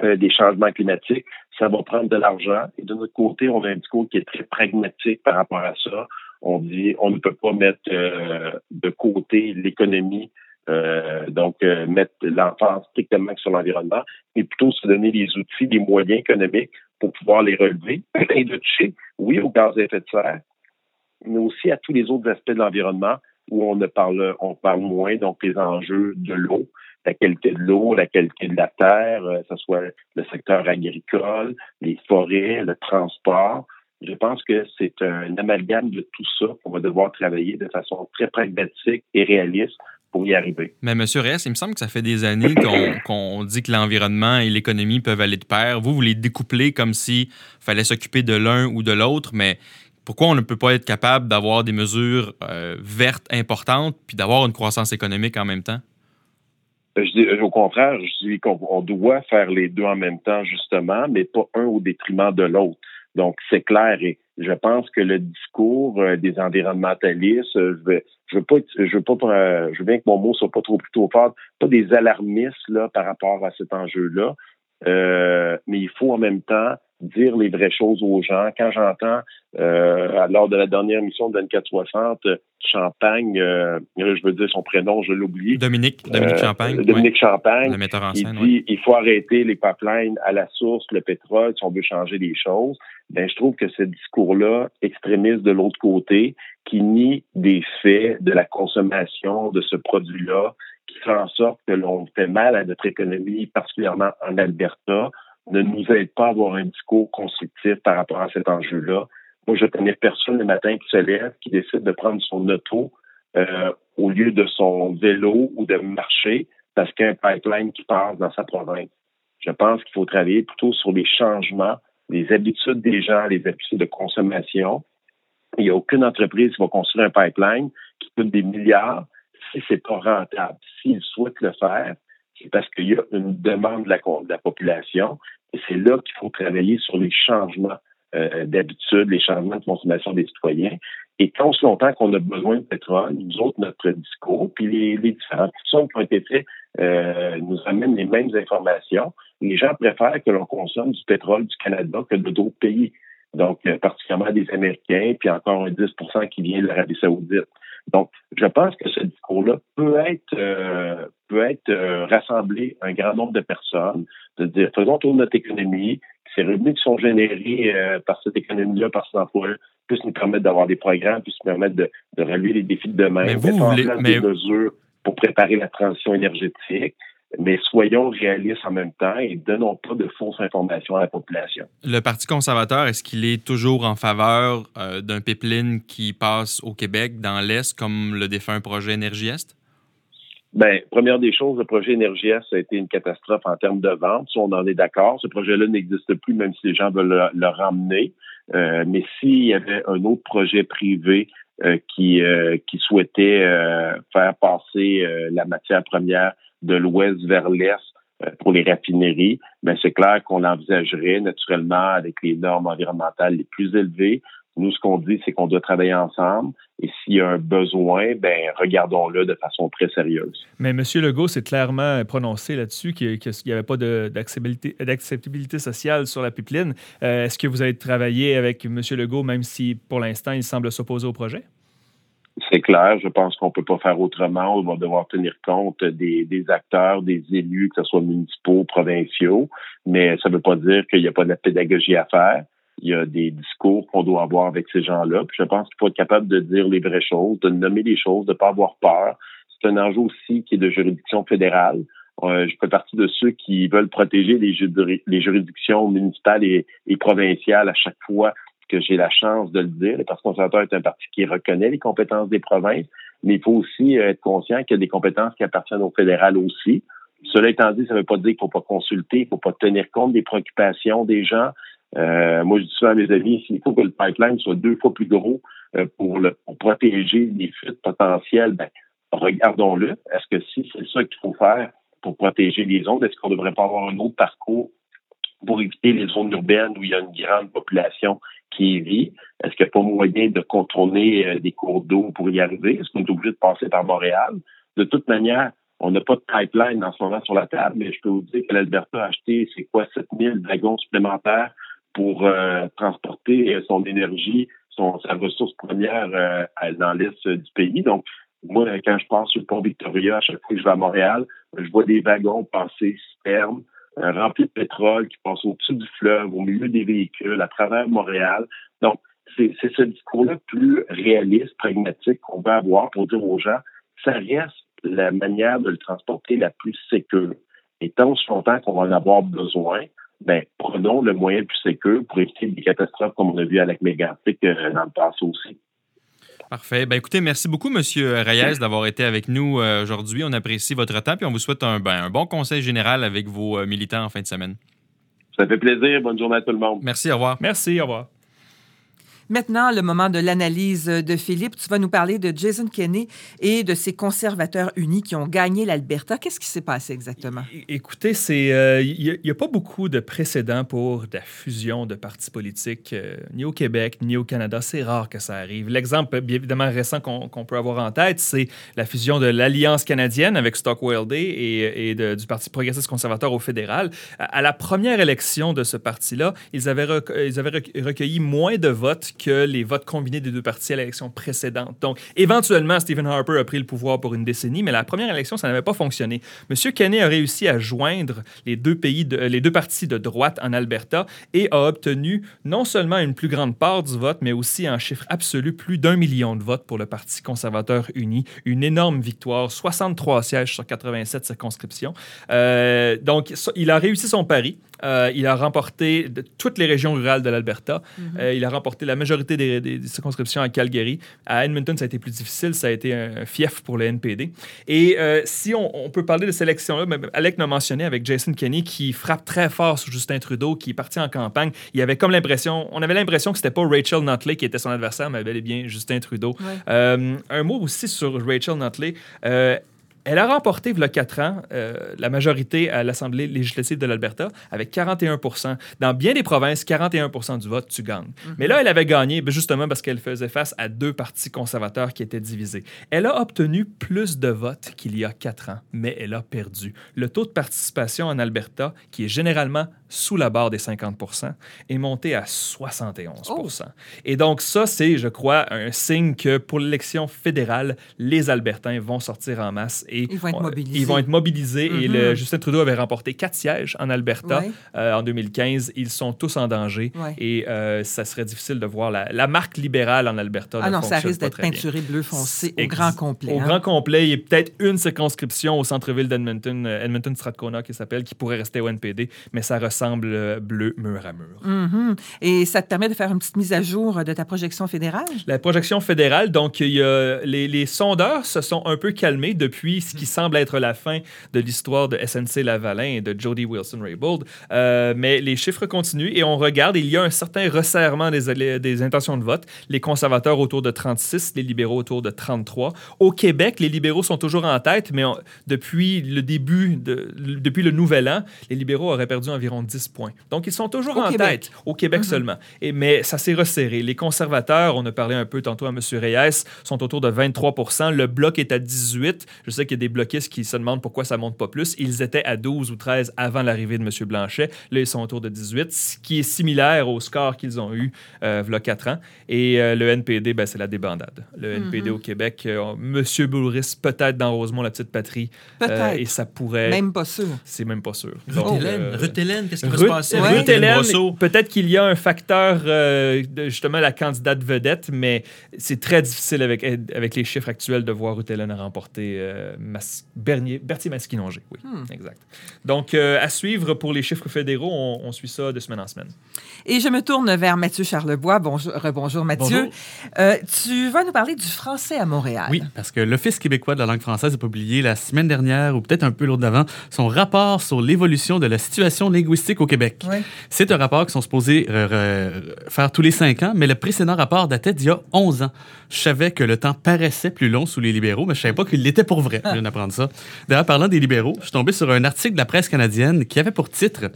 euh, des changements climatiques, ça va prendre de l'argent. Et de notre côté, on a un discours qui est très pragmatique par rapport à ça. On dit on ne peut pas mettre euh, de côté l'économie euh, donc, euh, mettre l'emphase strictement sur l'environnement, mais plutôt se donner les outils, les moyens économiques pour pouvoir les relever et de toucher, oui, au gaz à effet de serre, mais aussi à tous les autres aspects de l'environnement où on ne parle, on parle moins, donc les enjeux de l'eau, la qualité de l'eau, la qualité de la terre, que euh, ce soit le secteur agricole, les forêts, le transport. Je pense que c'est un amalgame de tout ça qu'on va devoir travailler de façon très pragmatique et réaliste pour y arriver. Mais M. Reyes, il me semble que ça fait des années qu'on dit que l'environnement et l'économie peuvent aller de pair. Vous, vous les découplez comme s'il fallait s'occuper de l'un ou de l'autre, mais pourquoi on ne peut pas être capable d'avoir des mesures euh, vertes importantes puis d'avoir une croissance économique en même temps? Euh, je dis, euh, au contraire, je dis qu'on doit faire les deux en même temps, justement, mais pas un au détriment de l'autre. Donc, c'est clair et je pense que le discours des environnementalistes, je vais, je veux pas, je veux pas, je veux bien que mon mot soit pas trop plutôt fort, pas des alarmistes là par rapport à cet enjeu-là, euh, mais il faut en même temps dire les vraies choses aux gens. Quand j'entends euh, lors de la dernière émission de 2460, Champagne, euh, je veux dire son prénom, je l'oublie. Dominique, Dominique euh, Champagne. Dominique Champagne. Le metteur en scène, il dit il faut arrêter les pipelines à la source, le pétrole, si on veut changer les choses. Ben, je trouve que ce discours-là extrémiste de l'autre côté, qui nie des faits de la consommation de ce produit-là, qui fait en sorte que l'on fait mal à notre économie, particulièrement en Alberta, ne nous aide pas à avoir un discours constructif par rapport à cet enjeu-là. Moi, je connais personne le matin qui se lève, qui décide de prendre son auto euh, au lieu de son vélo ou de marcher parce qu'il y a un pipeline qui passe dans sa province. Je pense qu'il faut travailler plutôt sur les changements, les habitudes des gens, les habitudes de consommation. Il n'y a aucune entreprise qui va construire un pipeline qui coûte des milliards si c'est pas rentable. S'ils souhaitent le faire, c'est parce qu'il y a une demande de la, population et c'est là qu'il faut travailler sur les changements euh, d'habitude, les changements de consommation des citoyens. Et tant aussi longtemps qu'on a besoin de pétrole, nous autres, notre discours, puis les, les différentes questions qui ont été faites euh, nous amènent les mêmes informations. Les gens préfèrent que l'on consomme du pétrole du Canada que de d'autres pays. Donc, euh, particulièrement des Américains, puis encore un 10% qui vient de l'Arabie saoudite. Donc, je pense que ce discours-là peut être euh, peut être euh, rassemblé un grand nombre de personnes, de dire faisons tourner notre économie, ces revenus qui sont générés euh, par cette économie-là, par cet emploi puissent nous permettre d'avoir des programmes, puissent nous permettre de, de relever les défis de demain, mais vous, des mesures pour préparer la transition énergétique. Mais soyons réalistes en même temps et donnons pas de fausses informations à la population. Le Parti conservateur, est-ce qu'il est toujours en faveur euh, d'un pipeline qui passe au Québec, dans l'Est, comme le défunt projet Énergie-Est? Ben, première des choses, le projet Énergie Est a été une catastrophe en termes de vente. Si on en est d'accord, ce projet-là n'existe plus, même si les gens veulent le, ramener. Euh, mais s'il y avait un autre projet privé euh, qui, qui souhaitait faire passer la matière première de l'ouest vers l'est euh, pour les raffineries, mais c'est clair qu'on l'envisagerait naturellement avec les normes environnementales les plus élevées. Nous, ce qu'on dit, c'est qu'on doit travailler ensemble et s'il y a un besoin, ben regardons-le de façon très sérieuse. Mais M. Legault s'est clairement prononcé là-dessus qu'il n'y avait pas d'acceptabilité sociale sur la pipeline. Euh, est-ce que vous avez travaillé avec M. Legault, même si pour l'instant il semble s'opposer au projet? C'est clair. Je pense qu'on peut pas faire autrement. On va devoir tenir compte des, acteurs, des élus, que ce soit municipaux, provinciaux. Mais ça ne veut pas dire qu'il n'y a pas de pédagogie à faire. Il y a des discours qu'on doit avoir avec ces gens-là. Puis je pense qu'il faut être capable de dire les vraies choses, de nommer les choses, de ne pas avoir peur. C'est un enjeu aussi qui est de juridiction fédérale. Euh, je fais partie de ceux qui veulent protéger les, juridictions municipales et, et provinciales à chaque fois que j'ai la chance de le dire. Le Parti conservateur est un parti qui reconnaît les compétences des provinces, mais il faut aussi euh, être conscient qu'il y a des compétences qui appartiennent au fédéral aussi. Cela étant dit, ça ne veut pas dire qu'il ne faut pas consulter, il ne faut pas tenir compte des préoccupations des gens. Euh, moi, je dis souvent à mes amis, s'il faut que le pipeline soit deux fois plus gros euh, pour, protéger les fuites potentielles, ben, regardons-le. Est-ce que si c'est ça qu'il faut faire pour protéger les autres, est-ce qu'on ne devrait pas avoir un autre parcours pour éviter les zones urbaines où il y a une grande population qui vit? Est-ce qu'il n'y a pas moyen de contourner euh, des cours d'eau pour y arriver? Est-ce qu'on est obligé de passer par Montréal? De toute manière, on n'a pas de pipeline en ce moment sur la table, mais je peux vous dire que l'Alberta a acheté, c'est quoi, 7000 wagons supplémentaires pour euh, transporter euh, son énergie, son, sa ressource première dans l'est du pays. Donc, moi, quand je passe sur le pont Victoria, à chaque fois que je vais à Montréal, je vois des wagons passer fermes, rempli de pétrole qui passe au-dessus du fleuve, au milieu des véhicules, à travers Montréal. Donc, c'est ce discours-là plus réaliste, pragmatique qu'on va avoir pour dire aux gens, ça reste la manière de le transporter la plus sécure. Et tant qu'on va en avoir besoin, ben, prenons le moyen le plus sécure pour éviter des catastrophes comme on a vu à Lac Mégantic euh, dans le passé aussi. Parfait. Ben, écoutez, merci beaucoup, M. Reyes, d'avoir été avec nous euh, aujourd'hui. On apprécie votre temps, puis on vous souhaite un, ben, un bon conseil général avec vos euh, militants en fin de semaine. Ça fait plaisir. Bonne journée à tout le monde. Merci, au revoir. Merci, au revoir. Maintenant, le moment de l'analyse de Philippe. Tu vas nous parler de Jason Kenney et de ses conservateurs unis qui ont gagné l'Alberta. Qu'est-ce qui s'est passé exactement? Écoutez, euh, il n'y a, pas beaucoup de précédents pour la fusion de partis politiques, euh, ni au Québec, ni au Canada. C'est rare que ça arrive. L'exemple, bien évidemment, récent qu'on peut avoir en tête, c'est la fusion de l'Alliance canadienne avec Stockwell Day et, et du Parti progressiste conservateur au fédéral. À, la première élection de ce parti-là, ils avaient, ils avaient recueilli moins de votes que les votes combinés des deux partis à l'élection précédente. Donc, éventuellement, Stephen Harper a pris le pouvoir pour une décennie, mais la première élection, ça n'avait pas fonctionné. M. Kenney a réussi à joindre les deux, pays les deux partis de droite en Alberta et a obtenu non seulement une plus grande part du vote, mais aussi en chiffre absolu plus d'un million de votes pour le Parti conservateur uni. Une énorme victoire, 63 sièges sur 87 circonscriptions. Euh, donc, il a réussi son pari. Euh, il a remporté de toutes les régions rurales de l'Alberta. Mm-hmm. Euh, il a remporté la majorité des, circonscriptions à Calgary. À Edmonton, ça a été plus difficile. Ça a été un fief pour le NPD. Et euh, si on, peut parler de cette élection-là, Alec l'a mentionné avec Jason Kenney qui frappe très fort sur Justin Trudeau, qui est parti en campagne. Il avait comme l'impression, on avait l'impression que c'était pas Rachel Notley qui était son adversaire, mais bel et bien Justin Trudeau. un mot aussi sur Rachel Notley. Elle a remporté, il y a quatre ans, euh, la majorité à l'Assemblée législative de l'Alberta avec 41 Dans bien des provinces, 41 du vote, tu gagnes. Mhm. Mais là, elle avait gagné ben, justement parce qu'elle faisait face à deux partis conservateurs qui étaient divisés. Elle a obtenu plus de votes qu'il y a quatre ans, mais elle a perdu. Le taux de participation en Alberta, qui est généralement sous la barre des 50 est monté à 71 Et donc ça, c'est, je crois, un signe que pour l'élection fédérale, les Albertains vont sortir en masse et Et Ils vont être mobilisés. Ils vont être mobilisés. Et Mhm. le, Justin Trudeau avait remporté quatre sièges en Alberta Ouais. euh, en 2015. Ils sont tous en danger. Ouais. Et euh, ça serait difficile de voir la, la marque libérale en Alberta. Ah non, ça risque d'être peinturé bleu foncé au grand complet. Au hein. grand complet, il y a peut-être une circonscription au centre-ville d'Edmonton, euh, Edmonton Strathcona qui s'appelle, qui pourrait rester au NPD, mais ça ressemble bleu mur à mur. Mhm. Et ça te permet de faire une petite mise à jour de ta projection fédérale? La projection fédérale, donc il y a, les, les sondeurs se sont un peu calmés depuis ce qui semble être la fin de l'histoire de SNC Lavalin et de Jody Wilson-Raybould, Euh, mais les chiffres continuent et on regarde, il y a un certain resserrement des, des intentions de vote. Les conservateurs autour de 36, les libéraux autour de 33. Au Québec, les libéraux sont toujours en tête, mais on- depuis le début, de, depuis le nouvel an, les libéraux auraient perdu environ 10 points. Donc ils sont toujours Au en Québec. tête, au Québec seulement. Et, mais ça s'est resserré. Les conservateurs, on a parlé un peu tantôt à M. Reyes, sont autour de 23% Le bloc est à 18 Je sais qu'il y a des bloquistes qui se demandent pourquoi ça monte pas plus. Ils étaient à 12 ou 13 avant l'arrivée de M. Blanchet. Là, ils sont autour de 18 ce qui est similaire au score qu'ils ont eu euh, il y a 4 ans. Et euh, le NPD, ben, c'est la débandade. Le NPD au Québec, euh, M. Boulris, peut-être dans Rosemont, la petite patrie. Euh, Peut-être. et ça pourrait... Même pas sûr. C'est même pas sûr. Ruth Donc, Hélène, euh, qu'est-ce qui va se passer? Ruth peut-être qu'il y a un facteur de justement la candidate vedette, mais c'est très difficile avec, avec les chiffres actuels de voir Ruth Hélène remporter euh, Mas- Bernier, Berthier Masquinongé. Oui, exact. Donc, euh, à suivre pour les chiffres fédéraux, on, on suit ça de semaine en semaine. Et je me tourne vers Mathieu Charlebois. Bonjour, rebonjour Mathieu. Bonjour. Euh, tu vas nous parler du français à Montréal. Oui, parce que l'Office québécois de la langue française a publié la semaine dernière, ou peut-être un peu l'autre d'avant, son rapport sur l'évolution de la situation linguistique au Québec. C'est un rapport qu'ils sont supposés euh, re- faire tous les cinq ans, mais le précédent rapport datait d'il y a 11 ans. Je savais que le temps paraissait plus long sous les libéraux, mais je savais pas qu'il l'était pour vrai. Je d'apprendre ça. D'ailleurs, parlant des libéraux, je suis tombé sur un article de la presse canadienne qui avait pour titre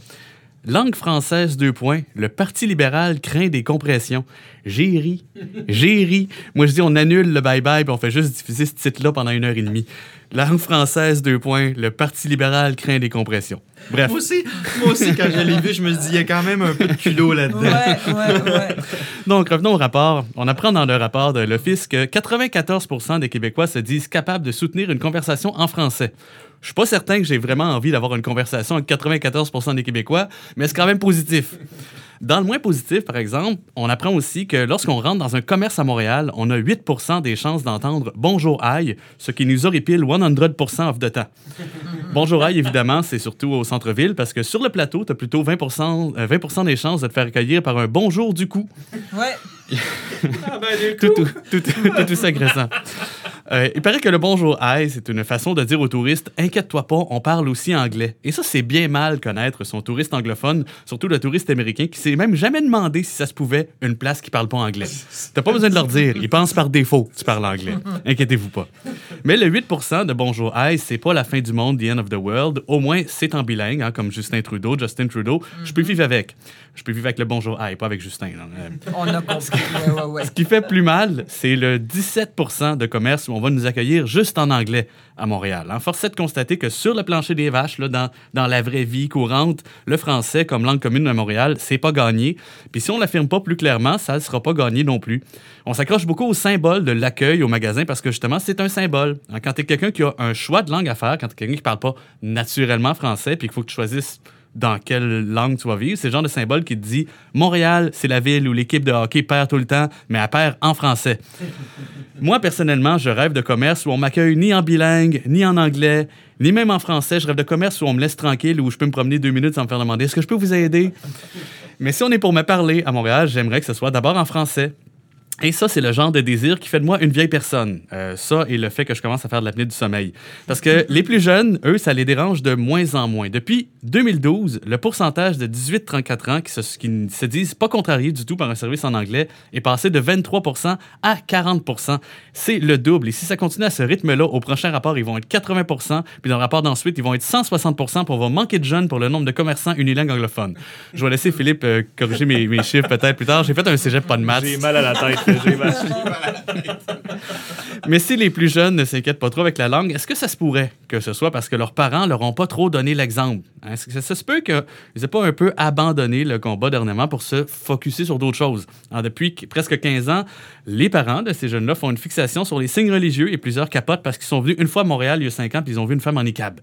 Langue française, deux points. Le Parti libéral craint des compressions. J'ai ri. J'ai ri. Moi, je dis, on annule le bye-bye, puis on fait juste diffuser ce titre-là pendant une heure et demie. Langue française, deux points. Le Parti libéral craint des compressions. Bref. Moi aussi, moi aussi, quand je l'ai vu, je me suis dit, il y a quand même un peu de culot là-dedans. Ouais, ouais, ouais. Donc, revenons au rapport. On apprend dans le rapport de l'Office que 94% des Québécois se disent capables de soutenir une conversation en français. Je suis pas certain que j'ai vraiment envie d'avoir une conversation avec 94% des Québécois, mais c'est quand même positif. Dans le moins positif, par exemple, on apprend aussi que lorsqu'on rentre dans un commerce à Montréal, on a 8% des chances d'entendre Bonjour aïe, ce qui nous horripile 100% of the temps. Bonjour aïe, évidemment, c'est surtout au centre-ville parce que sur le plateau, tu as plutôt 20 euh, 20 des chances de te faire accueillir par un bonjour du coup Ouais. tout, tout, tout, tout, tout aussi agressant. Euh, il paraît que le bonjour hi, c'est une façon de dire aux touristes Inquiète-toi pas, on parle aussi anglais. Et ça, c'est bien mal connaître son touriste anglophone, surtout le touriste américain qui s'est même jamais demandé si ça se pouvait une place qui parle pas anglais. T'as pas besoin de leur dire, ils pensent par défaut que tu parles anglais. Inquiétez-vous pas. Mais le 8% de bonjour hi, c'est pas la fin du monde, the end of the world. Au moins, c'est en bilingue, hein, comme Justin Trudeau, Justin Trudeau. Je peux vivre avec. Je peux vivre avec le bonjour hi, pas avec Justin. Euh, On a compris. Ouais, ouais, ouais. ce qui fait plus mal, c'est le 17% de commerce on va nous accueillir juste en anglais à Montréal. En force est de constater que sur le plancher des vaches, dans, dans la vraie vie courante, le français comme langue commune à Montréal, c'est pas gagné. Puis si on l'affirme pas plus clairement, ça ne sera pas gagné non plus. On s'accroche beaucoup au symbole de l'accueil au magasin parce que justement, c'est un symbole. Hein, Quand tu es quelqu'un qui a un choix de langue à faire, quand tu es quelqu'un qui parle pas naturellement français, puis qu'il faut que tu choisisses dans quelle langue tu vas vivre. C'est le genre de symbole qui te dit Montréal, c'est la ville où l'équipe de hockey perd tout le temps, mais elle perd en français. Moi, personnellement, je rêve de commerce où on m'accueille ni en bilingue, ni en anglais, ni même en français. Je rêve de commerce où on me laisse tranquille, où je peux me promener deux minutes sans me faire demander Est-ce que je peux vous aider? Mais si on est pour me parler à Montréal, j'aimerais que ce soit d'abord en français. Et ça, c'est le genre de désir qui fait de moi une vieille personne. Euh, ça et le fait que je commence à faire de l'apnée du sommeil. Parce que les plus jeunes, eux, ça les dérange de moins en moins. Depuis 2012, le pourcentage de 18-34 ans qui se, qui ne se disent pas contrariés du tout par un service en anglais est passé de 23% à 40% C'est le double. Et si ça continue à ce rythme-là, au prochain rapport, ils vont être 80 puis dans le rapport d'ensuite, ils vont être 160 puis on va manquer de jeunes pour le nombre de commerçants unilingues anglophones. Je vais laisser Philippe euh, corriger mes, mes chiffres peut-être plus tard. J'ai fait un cégep pas de maths. J'ai mal à la tête. J'ai. Mais si les plus jeunes ne s'inquiètent pas trop avec la langue, est-ce que ça se pourrait que ce soit parce que leurs parents leur ont pas trop donné l'exemple? Hein, Est-ce que ça se peut qu'ils aient pas un peu abandonné le combat dernièrement pour se focuser sur d'autres choses? Alors, depuis qu- presque 15 ans, les parents de ces jeunes-là font une fixation sur les signes religieux et plusieurs capotent parce qu'ils sont venus une fois à Montréal il y a 5 ans puis ils ont vu une femme en niqab.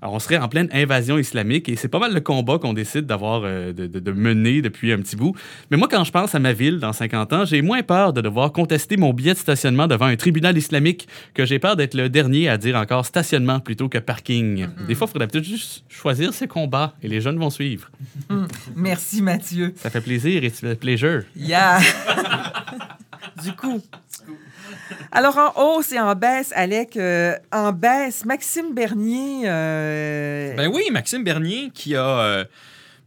Alors, on serait en pleine invasion islamique et c'est pas mal le combat qu'on décide d'avoir, euh, de, de- de mener depuis un petit bout. Mais moi, quand je pense à ma ville dans 50 ans, j'ai moins peur de devoir contester mon billet de stationnement devant un tribunal islamique que j'ai peur d'être le dernier à dire encore stationnement plutôt que parking. Des fois, il faudrait peut-être juste choisir ses combats et les jeunes vont suivre. Merci, Mathieu. Ça fait plaisir et c'est plaisir. Yeah. du coup. Alors, en hausse et en baisse, Alec, euh, en baisse, Maxime Bernier. euh, Ben oui, Maxime Bernier qui a, euh,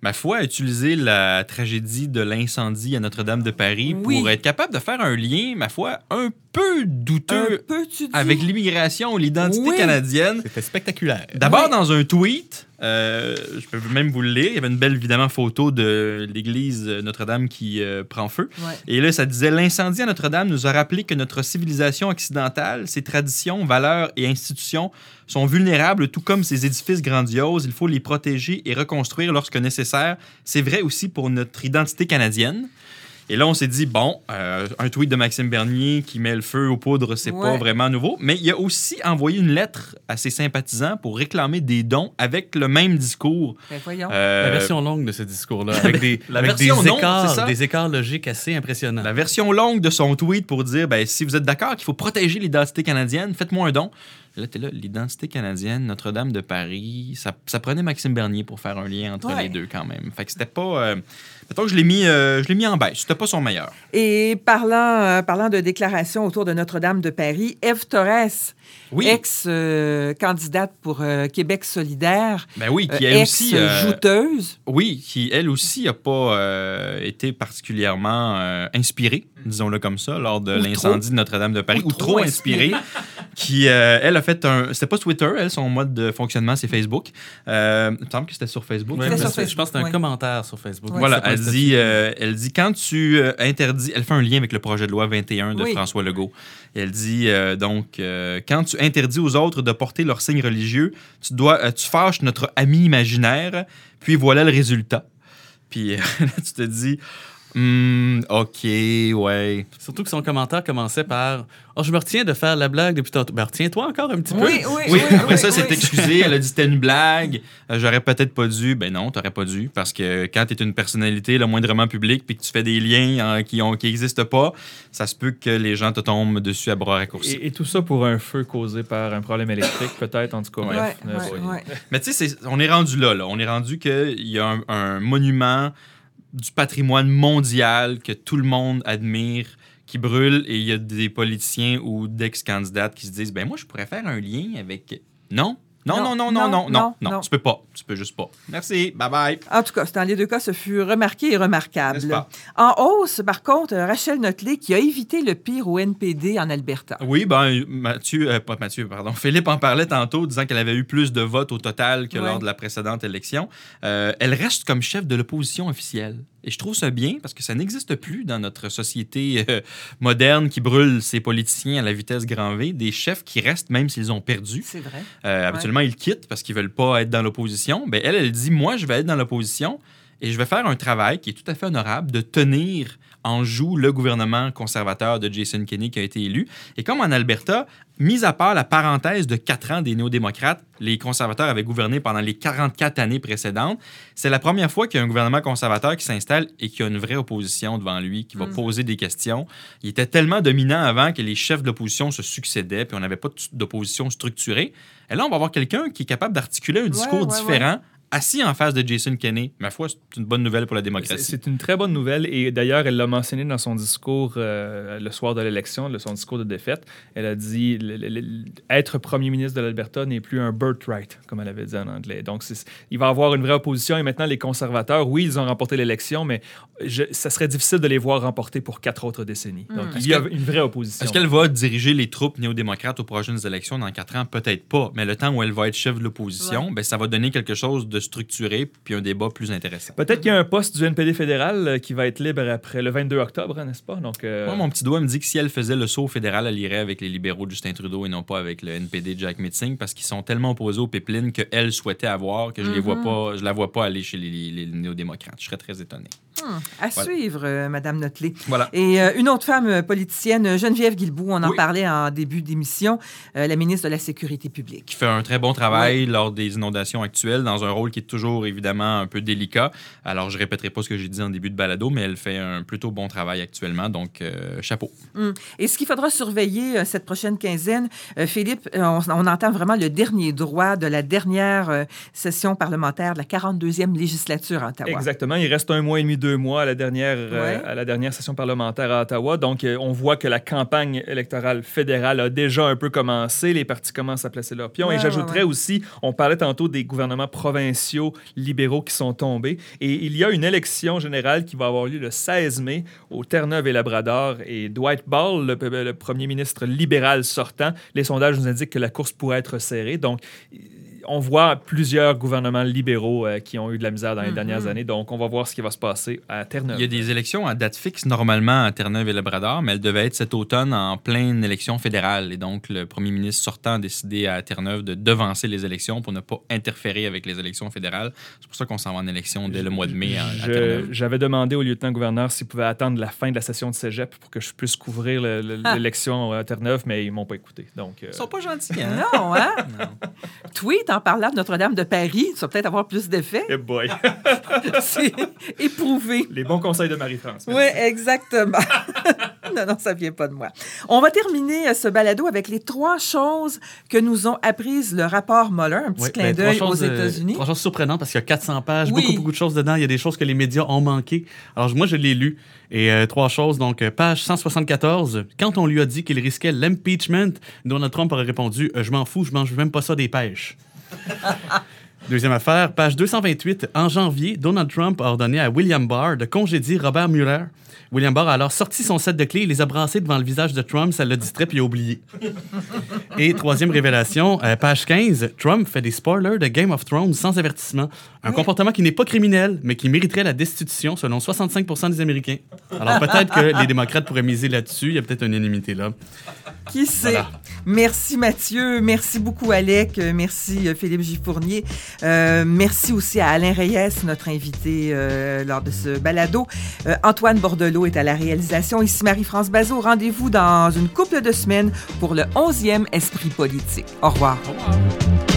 ma foi, utilisé la tragédie de l'incendie à Notre-Dame de Paris Oui. pour être capable de faire un lien, ma foi, un peu un douteux peu, tu dis? avec l'immigration ou l'identité Oui. canadienne. C'était spectaculaire. D'abord, Oui. dans un tweet, euh, je peux même vous le lire, il y avait une belle, évidemment, photo de l'église Notre-Dame qui euh, prend feu. Et là, ça disait L'incendie à Notre-Dame nous a rappelé que notre civilisation occidentale, ses traditions, valeurs et institutions sont vulnérables, tout comme ses édifices grandioses. Il faut les protéger et reconstruire lorsque nécessaire. C'est vrai aussi pour notre identité canadienne. Et là, on s'est dit, bon, euh, un tweet de Maxime Bernier qui met le feu aux poudres, c'est pas Ouais. vraiment nouveau. Mais il a aussi envoyé une lettre à ses sympathisants pour réclamer des dons avec le même discours. Ben, voyons. Euh, La version longue de ce discours-là, avec des, la avec des version longue, c'est écarts, ça? des écarts logiques assez impressionnants. La version longue de son tweet pour dire ben, si vous êtes d'accord qu'il faut protéger l'identité canadienne, faites-moi un don. Là, t'es là, l'identité canadienne, Notre-Dame de Paris, ça, ça prenait Maxime Bernier pour faire un lien entre Ouais. les deux quand même. Fait que c'était pas. euh, mettons que je l'ai mis, euh, je l'ai mis en baisse. C'était pas son meilleur. Et parlant, euh, parlant de déclarations autour de Notre-Dame de Paris, Eve Torres, Oui. ex-candidate pour euh, Québec solidaire, Ben oui, qui euh, elle aussi. euh, ex-jouteuse. oui, qui elle aussi a pas euh, été particulièrement euh, inspirée, disons-le comme ça, lors de l'incendie de Notre-Dame de Paris, Ou ou, trop trop inspirée. qui, euh, elle a fait un. C'était pas Twitter, elle, son mode de fonctionnement, c'est Facebook. Euh, il me semble que c'était sur Facebook. Ouais, C'était sur c'est- je pense que c'est un Facebook, commentaire sur Facebook. Ouais. Voilà, elle dit, euh, elle dit quand tu euh, interdis, elle fait un lien avec le projet de loi 21 de Oui. François Legault. Et elle dit euh, donc euh, quand tu interdis aux autres de porter leurs signes religieux, tu dois, euh, tu fâches notre ami imaginaire. Puis voilà le résultat. Puis là, tu te dis, Hmm, ok, ouais. Surtout que son commentaire commençait par Oh, je me retiens de faire la blague depuis tantôt. Ben, retiens-toi encore un petit peu. Oui, oui, Oui, oui. après oui, ça, oui. c'est excusé. Elle a dit c'était une blague. Euh, J'aurais peut-être pas dû. Ben non, t'aurais pas dû. Parce que quand tu es une personnalité le moindrement publique puis que tu fais des liens euh, qui ont qui existent pas, ça se peut que les gens te tombent dessus à bras raccourcis. Et, et tout ça pour un feu causé par un problème électrique, peut-être, en tout cas. Ouais, bref. ouais, Euh, ouais. ouais. Mais tu sais, c'est- on est rendu là, là. On est rendu qu'il y a un, un monument du patrimoine mondial que tout le monde admire qui brûle et il y a des politiciens ou d'ex-candidates qui se disent ben moi je pourrais faire un lien avec non? Non non. non non non non non, tu peux pas. Tu peux juste pas. Merci. Bye bye En tout cas, dans les deux cas, ce fut remarqué et remarquable. Pas? En hausse, par contre, Rachel Notley qui a évité le pire au NPD en Alberta. oui ben Mathieu euh, pas Mathieu pardon. Philippe en parlait tantôt disant qu'elle avait eu plus de votes au total que Ouais. lors de la précédente élection. Euh, elle reste comme chef de l'opposition officielle et je trouve ça bien parce que ça n'existe plus dans notre société euh, moderne qui brûle ses politiciens à la vitesse grand V, des chefs qui restent même s'ils ont perdu. C'est vrai. Euh, habituellement, ils quittent parce qu'ils veulent pas être dans l'opposition. Ben, elle, elle dit Moi, je vais être dans l'opposition et je vais faire un travail qui est tout à fait honorable de tenir en joue le gouvernement conservateur de Jason Kenney qui a été élu. Et comme en Alberta, mis à part la parenthèse de quatre ans des néo-démocrates, les conservateurs avaient gouverné pendant les 44 années précédentes, c'est la première fois qu'il y a un gouvernement conservateur qui s'installe et qui a une vraie opposition devant lui, qui va Mm. poser des questions. Il était tellement dominant avant que les chefs de l'opposition se succédaient, puis on n'avait pas d'opposition structurée. Et là, on va avoir quelqu'un qui est capable d'articuler un discours ouais, différent, assis en face de Jason Kenney. Ma foi, c'est une bonne nouvelle pour la démocratie. c'est une très bonne nouvelle et d'ailleurs, elle l'a mentionné dans son discours euh, le soir de l'élection, le- son discours de défaite. Elle a dit le- le- le- être premier ministre de l'Alberta n'est plus un birthright, comme elle avait dit en anglais. Donc, il va y avoir une vraie opposition et maintenant, les conservateurs, oui, ils ont remporté l'élection, mais je- ça serait difficile de les voir remporter pour quatre autres décennies. Donc, Est-ce il y a une vraie opposition. Est-ce qu'elle va diriger les troupes néo-démocrates aux prochaines élections dans quatre ans? Peut-être pas. Mais le temps où elle va être chef de l'opposition, ben, ça va donner quelque chose de structuré puis un débat plus intéressant. Peut-être qu'il y a un poste du NPD fédéral euh, qui va être libre après le 22 octobre, hein, n'est-ce pas? Donc, euh, Moi, mon petit doigt me dit que si elle faisait le saut fédéral, elle irait avec les libéraux de Justin Trudeau et non pas avec le NPD de Jack Mitzing parce qu'ils sont tellement opposés aux pipelines qu'elle souhaitait avoir que je les vois pas, je la vois pas aller chez les, les néo-démocrates. Je serais très étonné. Hmm, à Voilà. suivre, euh, Madame Notley. Voilà. Et euh, une autre femme euh, politicienne, Geneviève Guilbeault, on en Oui. parlait en début d'émission, euh, la ministre de la Sécurité publique. qui fait un très bon travail lors des inondations actuelles, dans un rôle qui est toujours évidemment un peu délicat. Alors, je répéterai pas ce que j'ai dit en début de balado, mais elle fait un plutôt bon travail actuellement, donc chapeau. Hmm. Et ce qu'il faudra surveiller cette prochaine quinzaine, Philippe, on, on entend vraiment le dernier droit de la dernière session parlementaire de la 42e législature à Ottawa. Exactement. Il reste un mois et demi, deux mois à la dernière, euh, à la dernière session parlementaire à Ottawa. Donc, euh, on voit que la campagne électorale fédérale a déjà un peu commencé. Les partis commencent à placer leurs pions. Ouais, et j'ajouterais ouais. aussi, on parlait tantôt des gouvernements provinciaux libéraux qui sont tombés. Et il y a une élection générale qui va avoir lieu le 16 mai au Terre-Neuve et Labrador. Et Dwight Ball, le, le premier ministre libéral sortant, les sondages nous indiquent que la course pourrait être serrée. Donc, on voit plusieurs gouvernements libéraux euh, qui ont eu de la misère dans les Mhm. dernières années. Donc, on va voir ce qui va se passer à Terre-Neuve. Il y a des élections à date fixe normalement à Terre-Neuve et Labrador, mais elles devaient être cet automne en pleine élection fédérale. Et donc, le premier ministre sortant a décidé à Terre-Neuve de devancer les élections pour ne pas interférer avec les élections fédérales. C'est pour ça qu'on s'en va en élection dès le mois de mai à, Terre-Neuve. J'avais demandé au lieutenant-gouverneur s'il pouvait attendre la fin de la session de cégep pour que je puisse couvrir Ah. l'élection à Terre-Neuve, mais ils m'ont pas écouté. Donc, euh, Ils sont pas gentils, hein? Non, hein? Non. Tweet en parlant de Notre-Dame de Paris, ça va peut-être avoir plus d'effet. eh boy. C'est éprouvé. les bons conseils de Marie-France. Oui, exactement. non, non, ça vient pas de moi. On va terminer euh, ce balado avec les trois choses que nous ont apprises le rapport Mueller, un petit clin ben, d'œil aux euh, États-Unis. Trois choses surprenantes parce qu'il y a 400 pages, Oui. beaucoup, beaucoup de choses dedans. Il y a des choses que les médias ont manquées. Alors, moi, je l'ai lu. Et euh, trois choses. Donc, page 174. Quand on lui a dit qu'il risquait l'impeachment, Donald Trump aurait répondu euh, Je m'en fous, je mange même pas ça des pêches. Deuxième affaire, page 228. En janvier, Donald Trump a ordonné à William Barr de congédier Robert Mueller. William Barr a alors sorti son set de clés et les a brassés devant le visage de Trump. Ça l'a distrait puis a oublié. Et troisième révélation, euh, page 15, Trump fait des spoilers de Game of Thrones sans avertissement. Un comportement qui n'est pas criminel, mais qui mériterait la destitution selon 65 des Américains. Alors peut-être que les démocrates pourraient miser là-dessus. Il y a peut-être une unanimité là. Qui sait? Voilà. Merci Mathieu, merci beaucoup Alec, merci euh, Philippe Gifournier, Euh, merci aussi à Alain Reyes, notre invité euh, lors de ce balado. Euh, Antoine Bordelot est à la réalisation. Ici Marie-France Bazot. Rendez-vous dans une couple de semaines pour le 11e Esprit politique. Au revoir. Au revoir.